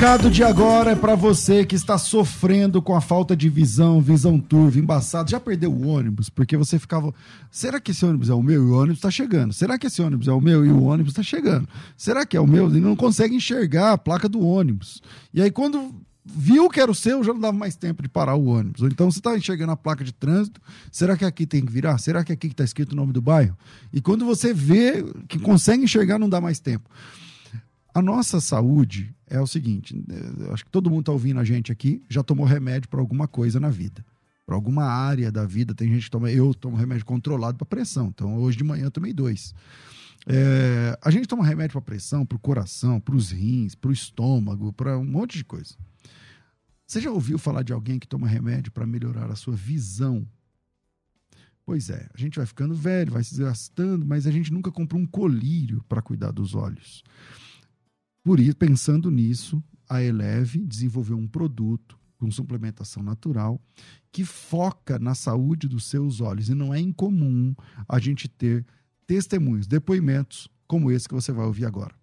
recado de agora é para você que está sofrendo com a falta de visão, visão turva, embaçado. Já perdeu o ônibus? Porque você ficava. Será que esse ônibus é o meu e o ônibus está chegando? Será que esse ônibus é o meu e o ônibus está chegando? Será que é o meu? E não consegue enxergar a placa do ônibus. E aí, quando viu que era o seu, já não dava mais tempo de parar o ônibus. Ou então você está enxergando a placa de trânsito, será que aqui tem que virar? Será que aqui está escrito o nome do bairro? E quando você vê que consegue enxergar, não dá mais tempo. A nossa saúde é o seguinte: acho que todo mundo está ouvindo a gente aqui, já tomou remédio para alguma coisa na vida. Para alguma área da vida, tem gente que toma. Eu tomo remédio controlado para pressão, então hoje de manhã eu tomei dois. É, a gente toma remédio para pressão, para o coração, para os rins, para o estômago, para um monte de coisa. Você já ouviu falar de alguém que toma remédio para melhorar a sua visão? Pois é, a gente vai ficando velho, vai se desgastando, mas a gente nunca comprou um colírio para cuidar dos olhos. Por isso, pensando nisso, a Eleve desenvolveu um produto com suplementação natural que foca na saúde dos seus olhos. E não é incomum a gente ter testemunhos, depoimentos como esse que você vai ouvir agora.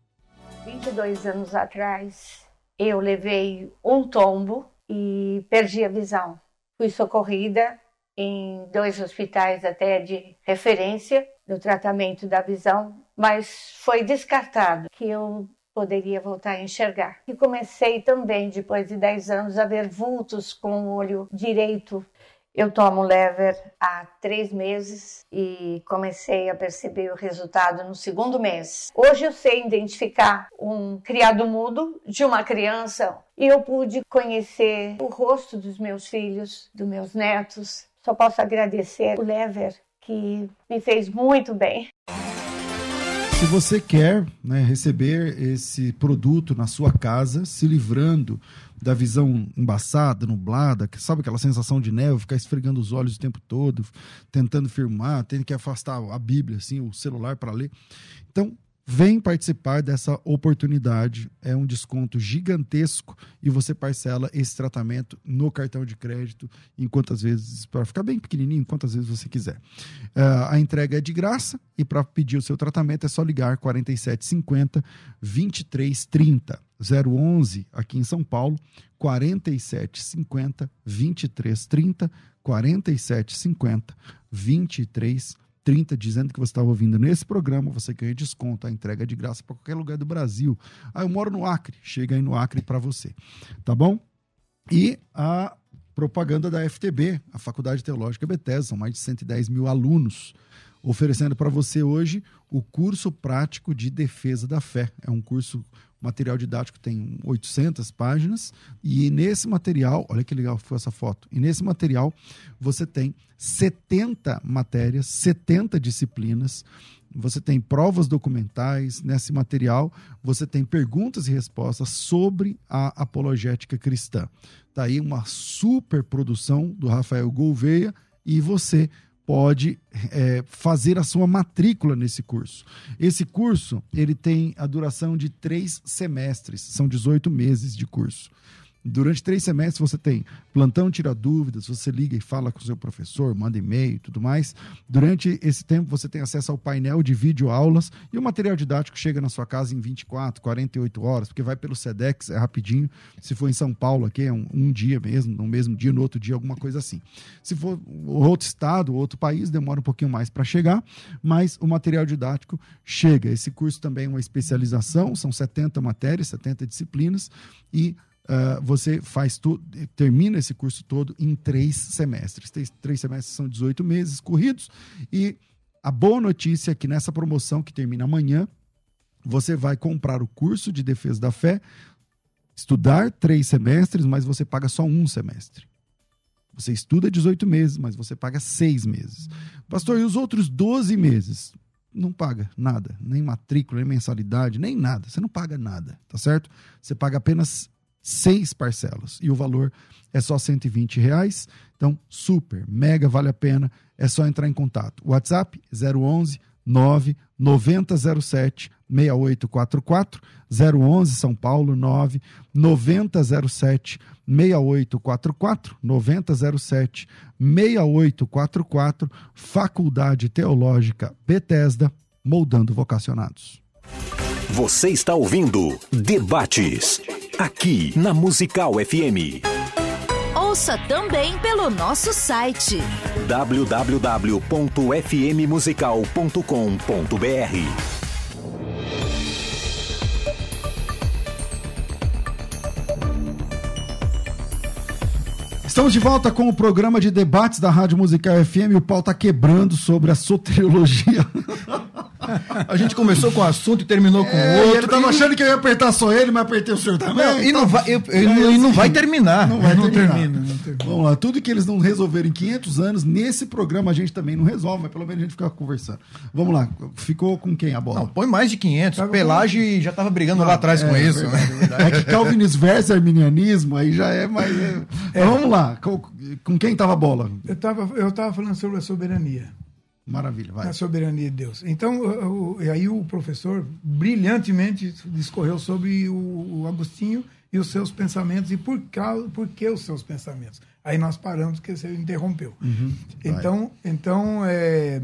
22 anos atrás, eu levei um tombo e perdi a visão. Fui socorrida em dois hospitais até de referência no tratamento da visão, mas foi descartado que eu poderia voltar a enxergar. E comecei também, depois de 10 anos, a ver vultos com o olho direito. Eu tomo lever há três meses e comecei a perceber o resultado no segundo mês. Hoje eu sei identificar um criado mudo de uma criança e eu pude conhecer o rosto dos meus filhos, dos meus netos. Só posso agradecer o lever que me fez muito bem. Se você quer né, receber esse produto na sua casa, se livrando da visão embaçada, nublada, que sabe aquela sensação de neve, ficar esfregando os olhos o tempo todo, tentando firmar, tendo que afastar a Bíblia, assim, o celular para ler. Então, Vem participar dessa oportunidade. É um desconto gigantesco e você parcela esse tratamento no cartão de crédito em quantas vezes, para ficar bem pequenininho, quantas vezes você quiser. Uh, a entrega é de graça e para pedir o seu tratamento é só ligar 4750 2330. 011 aqui em São Paulo, 4750 2330, 4750 2330. 30 dizendo que você estava ouvindo nesse programa, você ganha desconto, a entrega de graça para qualquer lugar do Brasil. Ah, eu moro no Acre, chega aí no Acre para você, tá bom? E a propaganda da FTB, a Faculdade Teológica Bethesda, são mais de 110 mil alunos, oferecendo para você hoje o curso prático de defesa da fé. É um curso material didático tem 800 páginas e nesse material, olha que legal foi essa foto. E nesse material você tem 70 matérias, 70 disciplinas. Você tem provas documentais nesse material, você tem perguntas e respostas sobre a apologética cristã. Tá aí uma super produção do Rafael Gouveia e você pode é, fazer a sua matrícula nesse curso. Esse curso ele tem a duração de três semestres, são 18 meses de curso. Durante três semestres você tem plantão, tira dúvidas, você liga e fala com o seu professor, manda e-mail e tudo mais. Durante esse tempo você tem acesso ao painel de vídeo aulas e o material didático chega na sua casa em 24, 48 horas, porque vai pelo SEDEX, é rapidinho. Se for em São Paulo aqui, é um, um dia mesmo, no mesmo dia, no outro dia, alguma coisa assim. Se for outro estado, outro país, demora um pouquinho mais para chegar, mas o material didático chega. Esse curso também é uma especialização, são 70 matérias, 70 disciplinas e Uh, você faz tudo, termina esse curso todo em três semestres. Três, três semestres são 18 meses corridos. E a boa notícia é que nessa promoção que termina amanhã, você vai comprar o curso de defesa da fé, estudar três semestres, mas você paga só um semestre. Você estuda 18 meses, mas você paga seis meses. Pastor, e os outros 12 meses? Não paga nada, nem matrícula, nem mensalidade, nem nada. Você não paga nada, tá certo? Você paga apenas seis parcelas e o valor é só 120 reais. Então, super, mega vale a pena. É só entrar em contato. WhatsApp 011 9 9007 6844 011 São Paulo 9 9007 6844 9007 6844 Faculdade Teológica Bethesda moldando vocacionados. Você está ouvindo Debates aqui na Musical FM. Ouça também pelo nosso site www.fmmusical.com.br. Estamos de volta com o programa de debates da Rádio Musical FM. O pau tá quebrando sobre a soteriologia. A gente começou com um assunto e terminou com É, outro. ele tava achando que eu ia apertar só ele, mas apertei o senhor também. Não, e Então, não vai, eu- eu- é e não assim, vai terminar. Não vai Não terminar. termina, não termina. Vamos lá, tudo que eles não resolveram em 500 anos, nesse programa a gente também não resolve, mas pelo menos a gente fica conversando. Vamos lá, ficou com quem a bola? Não, põe mais de 500. Tá bom. Pelagem já tava brigando lá atrás com É, isso. verdade, né? verdade. É que calvinismo versus arminianismo, aí já é mais. é. Mas vamos lá, com, com quem tava a bola? Eu estava eu tava falando sobre a soberania. Maravilha, vai. a soberania de Deus. Então, e aí o professor brilhantemente discorreu sobre o, o Agostinho e os seus pensamentos e por, causa, por que os seus pensamentos. Aí nós paramos, porque você interrompeu. Uhum. então, então é,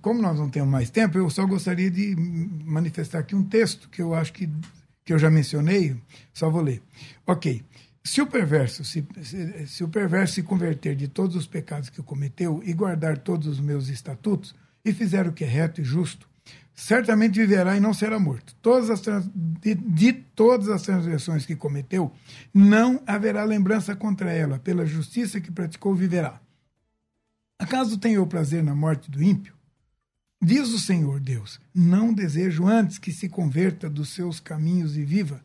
como nós não temos mais tempo, eu só gostaria de manifestar aqui um texto que eu acho que, que eu já mencionei, só vou ler. Ok. Se o perverso se, se, se o perverso se converter de todos os pecados que cometeu e guardar todos os meus estatutos e fizer o que é reto e justo, certamente viverá e não será morto. Todas as trans- de, de todas as transgressões que cometeu, não haverá lembrança contra ela. Pela justiça que praticou, viverá. Acaso tenho eu prazer na morte do ímpio? Diz o Senhor Deus: Não desejo antes que se converta dos seus caminhos e viva,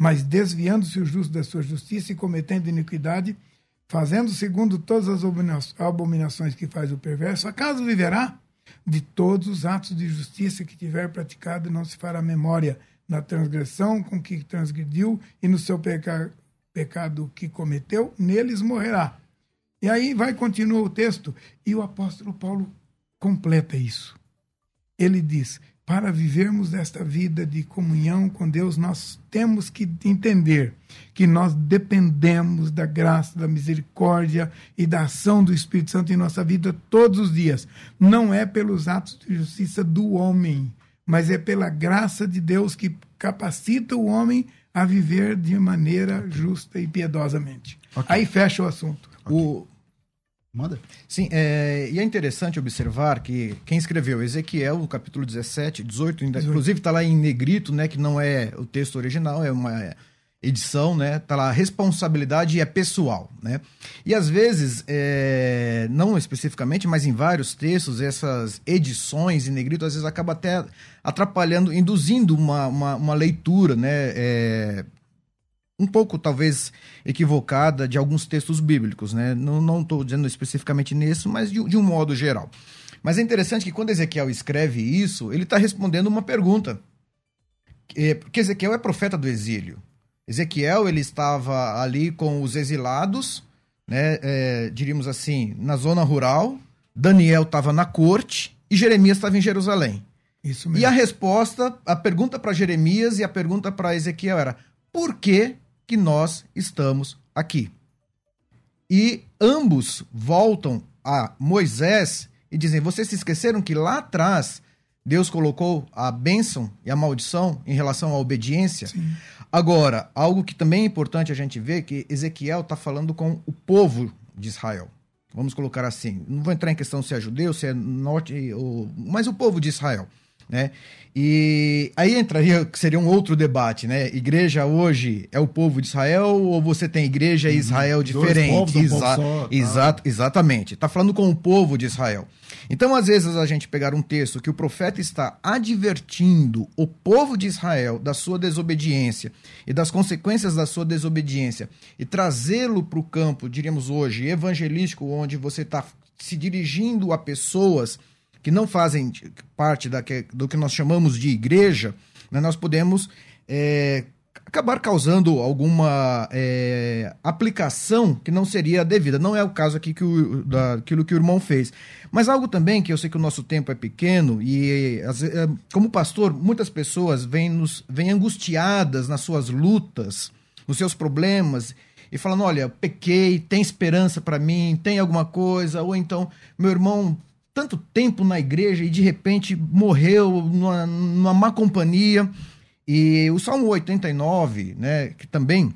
mas desviando-se o justo da sua justiça e cometendo iniquidade, fazendo segundo todas as abomina- abominações que faz o perverso, acaso viverá? De todos os atos de justiça que tiver praticado, não se fará memória na transgressão com que transgrediu e no seu peca- pecado que cometeu, neles morrerá. E aí vai, continua o texto, e o apóstolo Paulo completa isso. Ele diz: para vivermos esta vida de comunhão com Deus, nós temos que entender que nós dependemos da graça, da misericórdia e da ação do Espírito Santo em nossa vida todos os dias. Não é pelos atos de justiça do homem, mas é pela graça de Deus que capacita o homem a viver de maneira justa e piedosamente. Aí fecha o assunto. O, Manda. Sim, é, e é interessante observar que quem escreveu? Ezequiel, no capítulo 17, 18, ainda, inclusive está lá em negrito, né, que não é o texto original, é uma edição, né, tá lá, responsabilidade é pessoal, né, e às vezes, é, não especificamente, mas em vários textos, essas edições em negrito, às vezes acaba até atrapalhando, induzindo uma, uma, uma leitura, né, é, um pouco, talvez, equivocada de alguns textos bíblicos, né? Não estou dizendo especificamente nisso, mas de, de, um modo geral. Mas é interessante que quando Ezequiel escreve isso, ele está respondendo uma pergunta. É, porque Ezequiel é profeta do exílio. Ezequiel, ele estava ali com os exilados, né? É, diríamos assim, na zona rural. Daniel estava na corte e Jeremias estava em Jerusalém. Isso mesmo. E a resposta, a pergunta para Jeremias e a pergunta para Ezequiel era: por que que nós estamos aqui. E ambos voltam a Moisés e dizem: Vocês se esqueceram que lá atrás Deus colocou a bênção e a maldição em relação à obediência? Sim. Agora, algo que também é importante a gente ver que Ezequiel está falando com o povo de Israel. Vamos colocar assim. Não vou entrar em questão se é judeu, se é norte, ou... mas o povo de Israel. Né? E aí entraria, que seria um outro debate, né? Igreja hoje é o povo de Israel ou você tem igreja e Israel diferente? povos, povo Exa só, tá. exato, exatamente. Está falando com o povo de Israel. Então, às vezes, a gente pegar um texto que o profeta está advertindo o povo de Israel da sua desobediência e das consequências da sua desobediência e trazê-lo para o campo, diríamos hoje, evangelístico, onde você está se dirigindo a pessoas que não fazem parte da que, do que nós chamamos de igreja, né, nós podemos é, acabar causando alguma é, aplicação que não seria devida. Não é o caso aqui que o, daquilo que o irmão fez. Mas algo também que eu sei que o nosso tempo é pequeno e, como pastor, muitas pessoas vêm, nos, vêm angustiadas nas suas lutas, nos seus problemas e falando: olha, pequei, tem esperança para mim, tem alguma coisa, ou então, meu irmão tanto tempo na igreja e de repente morreu numa, numa má companhia. E o Salmo 89, né, que também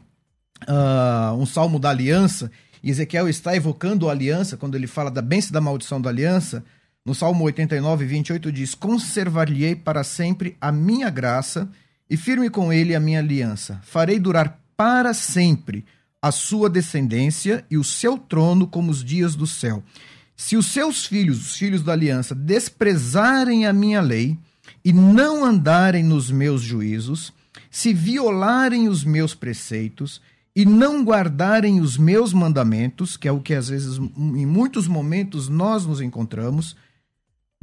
uh, um salmo da aliança, e Ezequiel está evocando a aliança quando ele fala da bênção e da maldição da aliança. No Salmo 89, 28 diz: Conservar-lhe-ei para sempre a minha graça e firme com ele a minha aliança. Farei durar para sempre a sua descendência e o seu trono como os dias do céu. Se os seus filhos, os filhos da aliança, desprezarem a minha lei e não andarem nos meus juízos, se violarem os meus preceitos e não guardarem os meus mandamentos, que é o que às vezes, em muitos momentos, nós nos encontramos,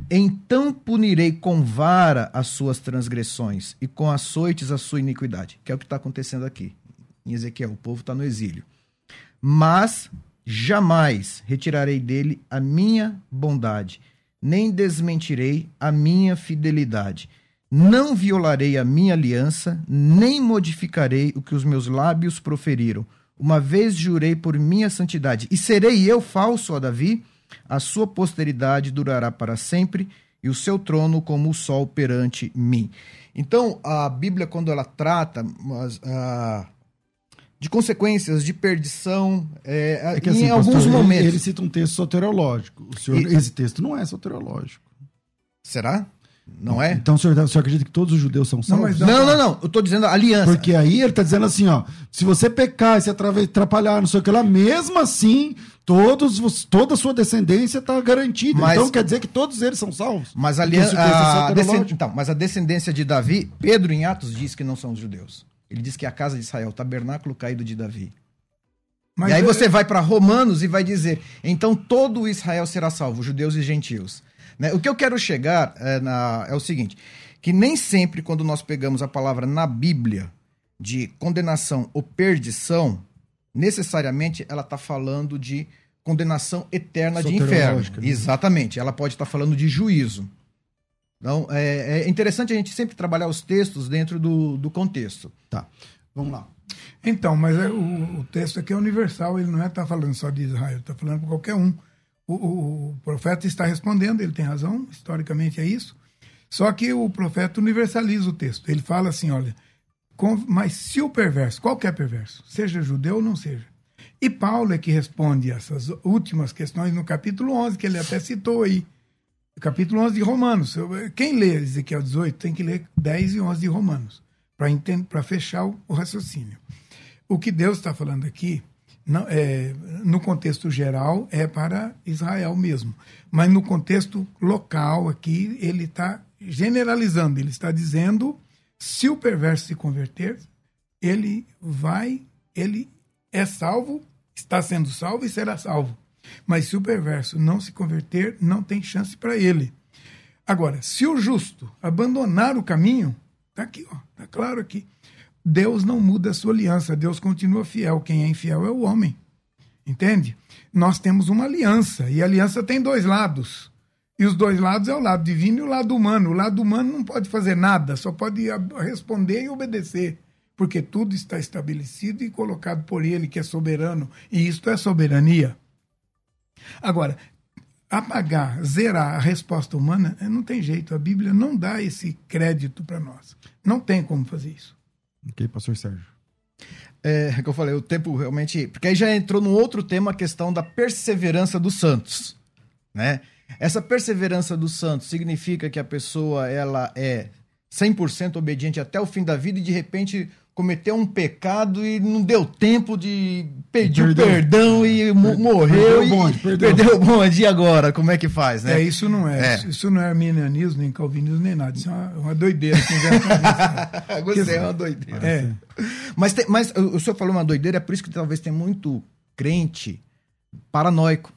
então punirei com vara as suas transgressões e com açoites a sua iniquidade, que é o que está acontecendo aqui. Em Ezequiel, o povo está no exílio. Mas jamais retirarei dele a minha bondade, nem desmentirei a minha fidelidade. Não violarei a minha aliança, nem modificarei o que os meus lábios proferiram. Uma vez jurei por minha santidade, e serei eu falso a Davi? A sua posteridade durará para sempre, e o seu trono como o sol perante mim. Então, a Bíblia, quando ela trata uh, de consequências, de perdição, é, é que, assim, em pastor, alguns momentos. Ele, cita um texto soteriológico. O senhor, e... Esse texto não é soteriológico. Será? Não é? Então o senhor, o senhor acredita que todos os judeus são salvos? Não, não, não, não. Eu estou dizendo aliança. Porque aí ele está dizendo assim, ó. Se você pecar e se atrapalhar, não sei o que lá, mesmo assim, todos, toda a sua descendência está garantida. Mas, então quer dizer que todos eles são salvos. Mas a, aliança, a, descend... então, mas a descendência de Davi, Pedro em Atos diz que não são os judeus. Ele diz que é a casa de Israel, o tabernáculo caído de Davi. Mas e aí você vai para Romanos e vai dizer: então todo Israel será salvo, judeus e gentios. Né? O que eu quero chegar é, na, é o seguinte: que nem sempre, quando nós pegamos a palavra na Bíblia de condenação ou perdição, necessariamente ela está falando de condenação eterna de inferno. Né? Exatamente. Ela pode estar tá falando de juízo. Então, é, é, interessante a gente sempre trabalhar os textos dentro do, do contexto. Tá. Vamos lá. Então, mas é, o, o, texto aqui é universal, ele não é tá falando só de Israel, está falando para qualquer um. O, o, o, profeta está respondendo, ele tem razão, historicamente é isso. Só que o profeta universaliza o texto. Ele fala assim: olha, com, mas se o perverso, qualquer perverso, seja judeu ou não seja. E Paulo é que responde essas últimas questões no capítulo 11, que ele até citou aí. Capítulo 11 de Romanos. Quem lê Ezequiel 18 tem que ler 10 e 11 de Romanos, para fechar o, raciocínio. O que Deus está falando aqui não, é, no contexto geral, é para Israel mesmo. Mas no contexto local aqui, ele está generalizando, ele está dizendo: se o perverso se converter, ele vai, ele é salvo, está sendo salvo e será salvo. Mas se o perverso não se converter, não tem chance para ele. Agora, se o justo abandonar o caminho, está aqui, ó, está claro aqui. Deus não muda a sua aliança, Deus continua fiel. Quem é infiel é o homem. Entende? Nós temos uma aliança, e a aliança tem dois lados. E os dois lados é o lado divino e o lado humano. O lado humano não pode fazer nada, só pode responder e obedecer, porque tudo está estabelecido e colocado por ele, que é soberano, e isto é soberania. Agora, apagar, zerar a resposta humana, não tem jeito. A Bíblia não dá esse crédito para nós. Não tem como fazer isso. Ok, pastor Sérgio. É, é que eu falei, o tempo realmente. Porque aí já entrou num outro tema a questão da perseverança dos santos. Né? Essa perseverança dos santos significa que a pessoa ela é 100% obediente até o fim da vida e de repente cometeu um pecado e não deu tempo de pedir perdeu. perdão e morreu perdeu o bonde, perdeu. perdeu o bonde. E agora? Como é que faz, né? É, isso não é. é. Isso não é arminianismo, nem calvinismo, nem nada. Isso é uma, uma doideira. Gostei, é uma doideira. É. Mas, tem, mas o senhor falou uma doideira, é por isso que talvez tem muito crente paranoico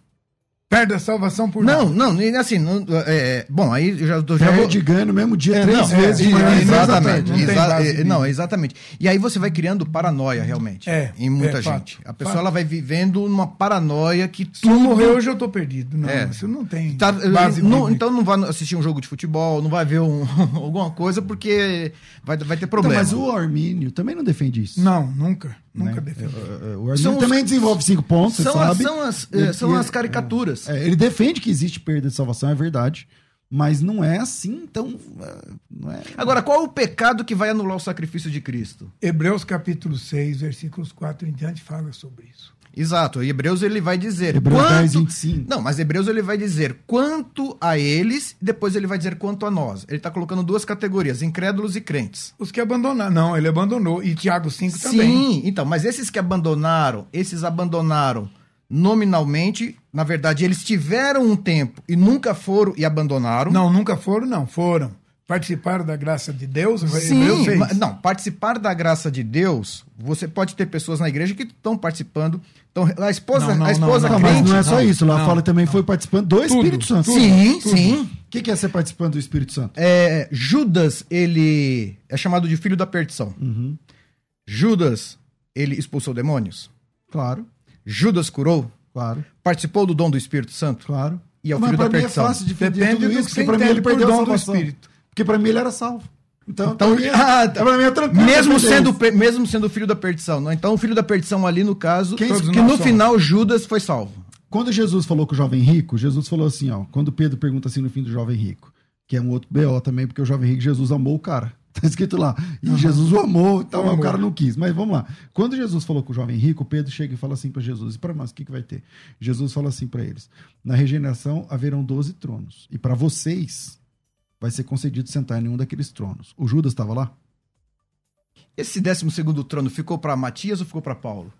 perde a salvação por não, nada. Não, assim, não, é, bom, aí eu já, já perde vou... no mesmo dia, é, três não, vezes. É, exatamente, não, exa é, não, exatamente. E aí você vai criando paranoia, realmente, é, em muita é, gente. Fato, a pessoa ela vai vivendo numa paranoia que Se tudo... morrer hoje eu tô perdido. Não, é. isso não tem tá, não, Então não vai assistir um jogo de futebol, não vai ver um, alguma coisa, porque vai, vai ter problema. Então, mas o Armínio também não defende isso. Não, nunca. Nunca né? defende. O Armínio também os... desenvolve cinco pontos, são, sabe? São as, são as caricaturas. É, ele defende que existe perda de salvação, é verdade. Mas não é assim, então. É, é... Agora, qual é o pecado que vai anular o sacrifício de Cristo? Hebreus capítulo 6, versículos 4 em diante, fala sobre isso. Exato. E Hebreus ele vai dizer. Hebreus quanto... 10, 25. Não, mas Hebreus ele vai dizer quanto a eles, depois ele vai dizer quanto a nós. Ele está colocando duas categorias, incrédulos e crentes. Os que abandonaram. Não, ele abandonou. E Tiago 5 Sim, também. então, mas esses que abandonaram, esses abandonaram nominalmente, na verdade, eles tiveram um tempo e nunca foram e abandonaram. Não, nunca foram, não. Foram. Participaram da graça de Deus. Hebreus Sim, mas- não, participar da graça de Deus, você pode ter pessoas na igreja que estão participando. Então, a esposa, Não, não, a esposa Não, crente. mas não é só não, isso. Lá não, fala também foi participando do Espírito Santo. Sim, sim. O que, que é ser participando do Espírito Santo? É, Judas, ele é chamado de filho da perdição. Uhum. Judas, ele expulsou demônios. Claro, Judas curou, claro, participou do dom do Espírito Santo. claro. E é o Mas filho pra da mim é perdição. fácil de Depende tudo do isso, que porque você pra mim ele perdeu a dom do. Espírito. Porque pra mim ele era salvo. Então, Então, pra mim, ah, tá. pra mim é tranquilo. mesmo sendo, mesmo sendo filho da perdição. não? Então, o filho da perdição ali, no caso, Quem- que no somos. final Judas foi salvo. Quando Jesus falou com o jovem rico, Jesus falou assim, ó. Quando Pedro pergunta assim no fim do jovem rico, que é um outro BO também, porque o jovem rico, Jesus amou o cara. Tá escrito lá. E Jesus o amou, então O o cara não quis. Mas vamos lá. Quando Jesus falou com o jovem rico, Pedro chega e fala assim para Jesus: e para nós, o que, que vai ter? Jesus fala assim para eles: na regeneração haverão 12 tronos. E para vocês vai ser concedido sentar em nenhum daqueles tronos. O Judas estava lá? Esse décimo segundo trono ficou para Matias ou ficou para Paulo?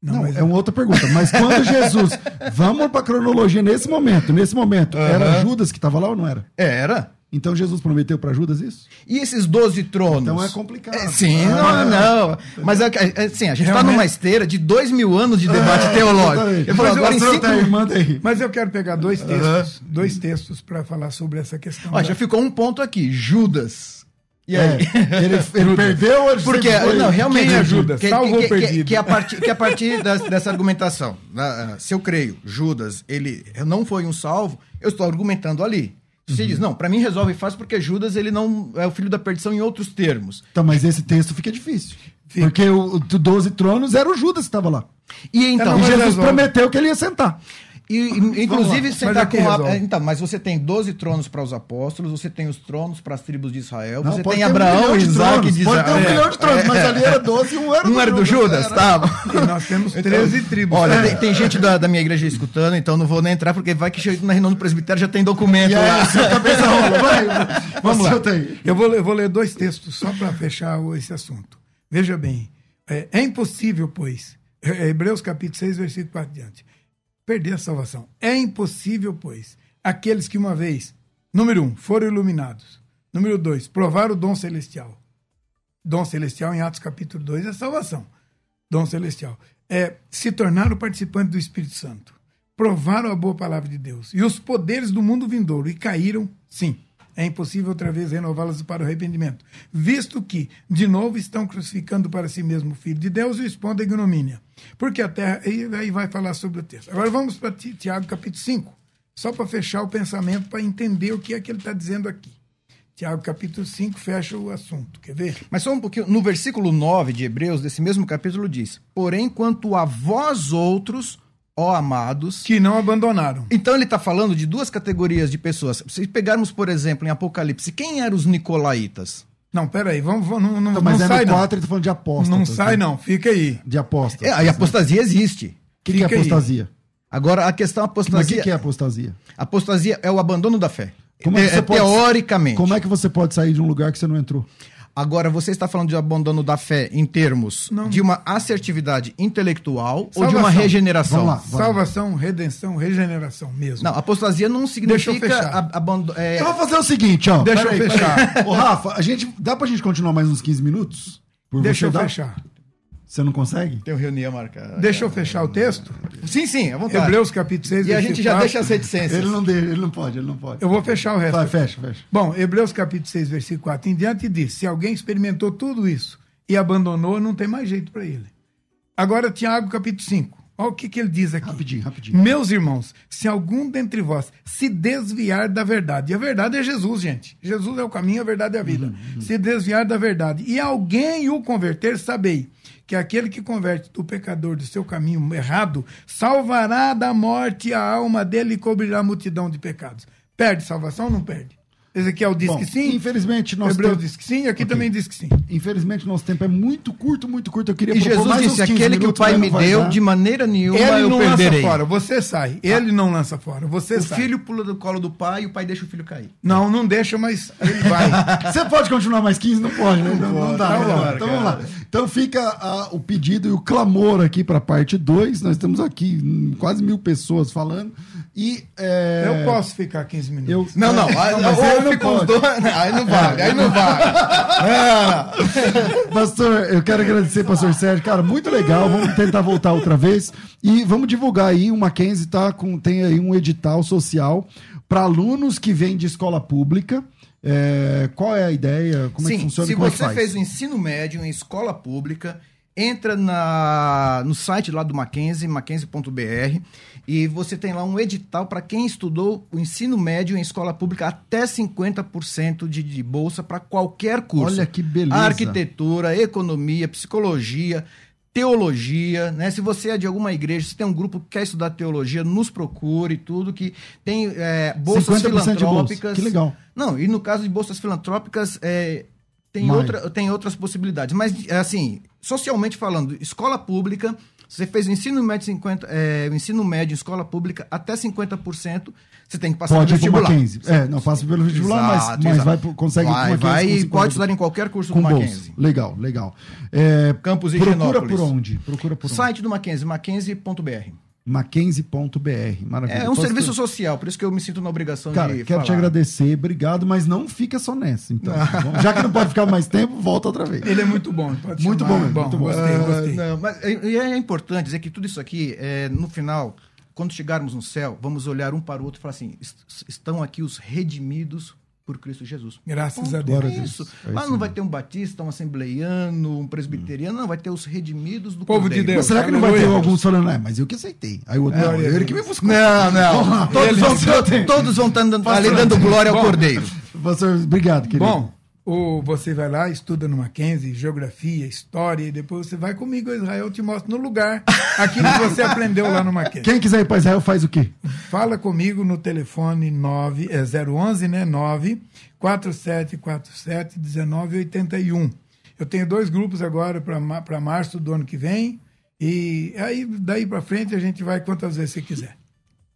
Não, mas é uma outra pergunta. Mas quando Jesus. Vamos para cronologia nesse momento. Nesse momento, era Judas que estava lá ou não era? Era. Então Jesus prometeu para Judas isso? E esses 12 tronos? Então é complicado. É, sim, Ah, não, não. Mas é, é, assim, a gente está numa esteira de dois mil anos de debate É, teológico. Eu falo, Mas agora em cinco... tá aí, manda aí. Mas eu quero pegar dois textos, dois textos para falar sobre essa questão. Ó, da- já ficou um ponto aqui, Judas. E É, aí? ele, ele perdeu ou Porque, não, realmente, Quem ajuda? Que, Salvo que, ou que, perdido? que, que a partir, que a partir das- dessa argumentação, né, se eu creio, Judas, ele não foi um salvo, eu estou argumentando ali. Se Uhum. Você diz, não, para mim resolve fácil porque Judas, ele não é o filho da perdição em outros termos. Então, mas esse texto fica difícil. Porque o, o 12 tronos era o Judas que estava lá. E então, e Jesus resolve. prometeu que ele ia sentar. E, e- inclusive, sentar aqui com a, é, Então, mas você tem 12 tronos para os apóstolos, você tem os tronos para as tribos de Israel, Não, você tem um Abraão, de Isaac de Pode ter um Israel. milhão de tronos, mas ali era 12 e um era Um era do Judas, era. tá? E nós temos 13 tribos. Olha, É. tem, tem gente da, da minha igreja escutando, então não vou nem entrar, porque vai que chega na reunião do presbitério já tem documento E aí, lá. sua cabeça rola. Vai, Vamos lá. Eu vou, eu vou ler dois textos só para fechar esse assunto. Veja bem, é, é impossível, pois, é, Hebreus capítulo 6, versículo 4 diante, perder a salvação. É impossível, pois, aqueles que uma vez, número um, foram iluminados. Número dois, provaram o dom celestial. Dom celestial em Atos capítulo 2 é salvação. Dom celestial. É se tornaram participantes do Espírito Santo. Provaram a boa palavra de Deus. E os poderes do mundo vindouro. E caíram, sim. É impossível outra vez renová-las para o arrependimento. Visto que, de novo, estão crucificando para si mesmo o Filho de Deus e o expondo à ignomínia. Porque a terra. Aí vai falar sobre o texto. Agora vamos para Ti- Tiago capítulo 5. Só para fechar o pensamento, para entender o que é que ele está dizendo aqui. Tiago capítulo 5 fecha o assunto. Quer ver? Mas só um pouquinho, no versículo 9 de Hebreus, desse mesmo capítulo, diz: Porém, quanto a vós outros, ó amados. Que não abandonaram. Então ele está falando de duas categorias de pessoas. Se pegarmos, por exemplo, em Apocalipse, quem eram os nicolaítas? Não, peraí, vamos, vamos não, não, Então, mas não é sai no não. 4 ele tá falando de aposta. Não sai não, fica aí. De aposta. É, a apostasia existe. O que, que é Fica aí. apostasia? Agora, a questão Mas o apostasia. que, que é apostasia? Apostasia é o abandono da fé. Como é que É- é pode- teoricamente. Como é que você pode sair de um lugar que você não entrou? Agora, você está falando de abandono da fé em termos Não. de uma assertividade intelectual ou de uma Salvação. regeneração? Vamos lá. Vai. Salvação, redenção, regeneração mesmo. Não, apostasia não Deixa eu significa abando- é, Eu vou fazer o seguinte, ó. Deixa eu Peraí, fechar. Ô, Rafa, a gente, dá pra gente continuar mais uns 15 minutos? Por Deixa eu dá? fechar. Você não consegue? Tem reunião marcada. Deixa eu fechar o texto. Sim, sim, à vontade. Hebreus capítulo 6, E a gente já 4. deixa as reticências. Ele não, dele, ele não pode, ele não pode. Eu vou fechar o resto. Vai, fecha, fecha. Bom, Hebreus capítulo 6, versículo 4 em diante diz: se alguém experimentou tudo isso e abandonou, não tem mais jeito para ele. Agora, Tiago capítulo 5. Olha o que, que ele diz aqui. Rapidinho, rapidinho. Meus irmãos, se algum dentre vós se desviar da verdade, e a verdade é Jesus, gente. Jesus é o caminho, a verdade é a vida. Se desviar da verdade e alguém o converter, sabei que aquele que converte do pecador do seu caminho errado salvará da morte a alma dele e cobrirá a multidão de pecados. Perde salvação ou não perde? Ezequiel diz Bom, que sim. Infelizmente, nós Hebreus temos- diz que sim, aqui Ok. também diz que sim. Infelizmente, nosso tempo é muito curto, muito curto. Eu queria E Jesus disse: 15 aquele que o Pai me não deu, dar. de maneira nenhuma Ele eu não perderei. lança fora, você sai. Ele não lança fora, você O sai. filho pula do colo do pai e o pai deixa o filho cair. Não, não deixa, mas ele vai. Você pode continuar mais 15? Não pode, né? Não, não dá. Tá né? então vamos lá. Então fica ah, o pedido e o clamor aqui para a parte 2. Nós temos aqui hum, quase mil pessoas falando. E. é, Eu posso ficar 15 minutos. Eu, Não, não. Aí- mas ou ele não fica os dois. Aí não vale, aí não vale. Pastor, eu quero agradecer, pastor Sérgio. Cara, muito legal. Vamos tentar voltar outra vez. E vamos divulgar aí. O Mackenzie tá com, tem aí um edital social para alunos que vêm de escola pública. É, qual é a ideia? Como é que Sim, funciona? se como é você faz? fez o ensino médio em escola pública, entra na, no site lá do Mackenzie, mackenzie.br, e você tem lá um edital para quem estudou o ensino médio em escola pública até 50% de, de bolsa para qualquer curso. Olha que beleza. Arquitetura, economia, psicologia, teologia, né? Se você é de alguma igreja, se tem um grupo que quer estudar teologia, nos procure, tudo que tem é, bolsas 50% de bolsa. filantrópicas. Que legal. Não, e no caso de bolsas filantrópicas, é, tem, Mais. outra, tem outras possibilidades. Mas, é assim, socialmente falando, escola pública, você fez o ensino médio, 50, é, o ensino médio em escola pública até 50%, você tem que passar Pode pro vestibular. Mackenzie. É, não, passa pelo vestibular, mas, Exato, mas exato. vai, consegue vai, vai e pode 50%. estudar em qualquer curso com do bolsa. Mackenzie. Legal, legal. É, Campos procura Higienópolis. por onde? Procura por onde? Site do Mackenzie, mackenzie.br. Mackenzie.br. Maravilha. É um Posso- serviço social, por isso que eu me sinto na obrigação Cara, de quero te falar. agradecer, obrigado, mas não fica só nessa, então. tá bom? Já que não pode ficar mais tempo, volta outra vez. Ele é muito bom. Pode Muito chamar. bom mesmo, muito bom. Gostei, Ah, gostei. não, mas é, e é importante dizer que tudo isso aqui, é, no final, quando chegarmos no céu, vamos olhar um para o outro e falar assim: "Est- estão aqui os redimidos por Cristo Jesus. Graças a Deus. É isso. É Lá não vai ter um batista, um assembleiano, um presbiteriano, não, vai ter os redimidos do Povo de Cordeiro. Deus. Mas será que não vai ter alguns falando, é, mas eu que aceitei. Aí o outro, não, Glória a ele que me buscou. Não, não. Todos vão, todos vão estar andando- ali dando glória ao Bom. Cordeiro. Pastor, obrigado, querido. Bom, o, você vai lá, estuda no Mackenzie, geografia, história, e depois você vai comigo a Israel, eu te mostro no lugar aquilo que você aprendeu lá no Mackenzie. Quem quiser ir para Israel faz o quê? Fala comigo no telefone 9, é 011, né? 9 4747 1981. Eu tenho dois grupos agora para março do ano que vem. E aí, daí para frente, a gente vai quantas vezes você quiser.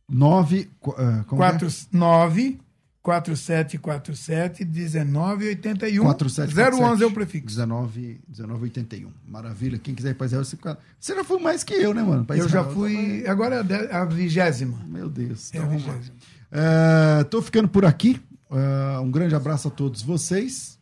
9. Uh, como é? 49 4747 1981. 4747. 011 é o prefixo. 19, 1981. Maravilha. Quem quiser ir para Israel, você, já foi mais que eu, né, mano? Pra Eu já Israel. fui. Agora é a vigésima. Meu Deus. É a lá. vigésima. É, tô ficando por aqui. É, um grande abraço a todos vocês.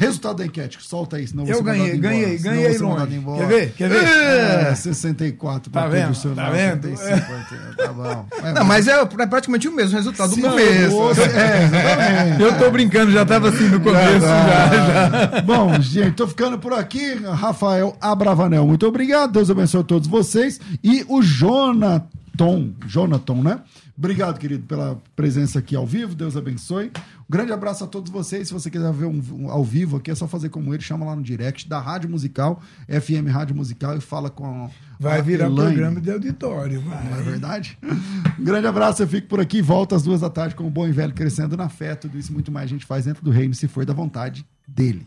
Resultado da enquete, solta aí, senão Eu você ganhei, ganhei, ganhei longe. Quer ver? Quer ver? É, 64 Tá pra vendo? seu Tá vendo? 75, 80, tá bom. É, Não, mas é, é praticamente o mesmo resultado se do começo. É. Eu tô brincando, já tava assim no começo. já, já. Bom, gente, tô ficando por aqui. Rafael Abravanel, muito obrigado. Deus abençoe a todos vocês. E o Jonaton, Jonaton, né? Obrigado, querido, pela presença aqui ao vivo. Deus abençoe. Grande abraço a todos vocês. Se você quiser ver um, um ao vivo aqui, é só fazer como ele. Chama lá no direct da Rádio Musical, FM Rádio Musical, e fala com. Vai a virar Elaine. programa de auditório. Vai. Não é verdade? Um grande abraço, eu fico por aqui. Volto às duas da tarde com o Bom e Velho Crescendo na Fé. Tudo isso muito mais a gente faz dentro do reino, se for da vontade dele.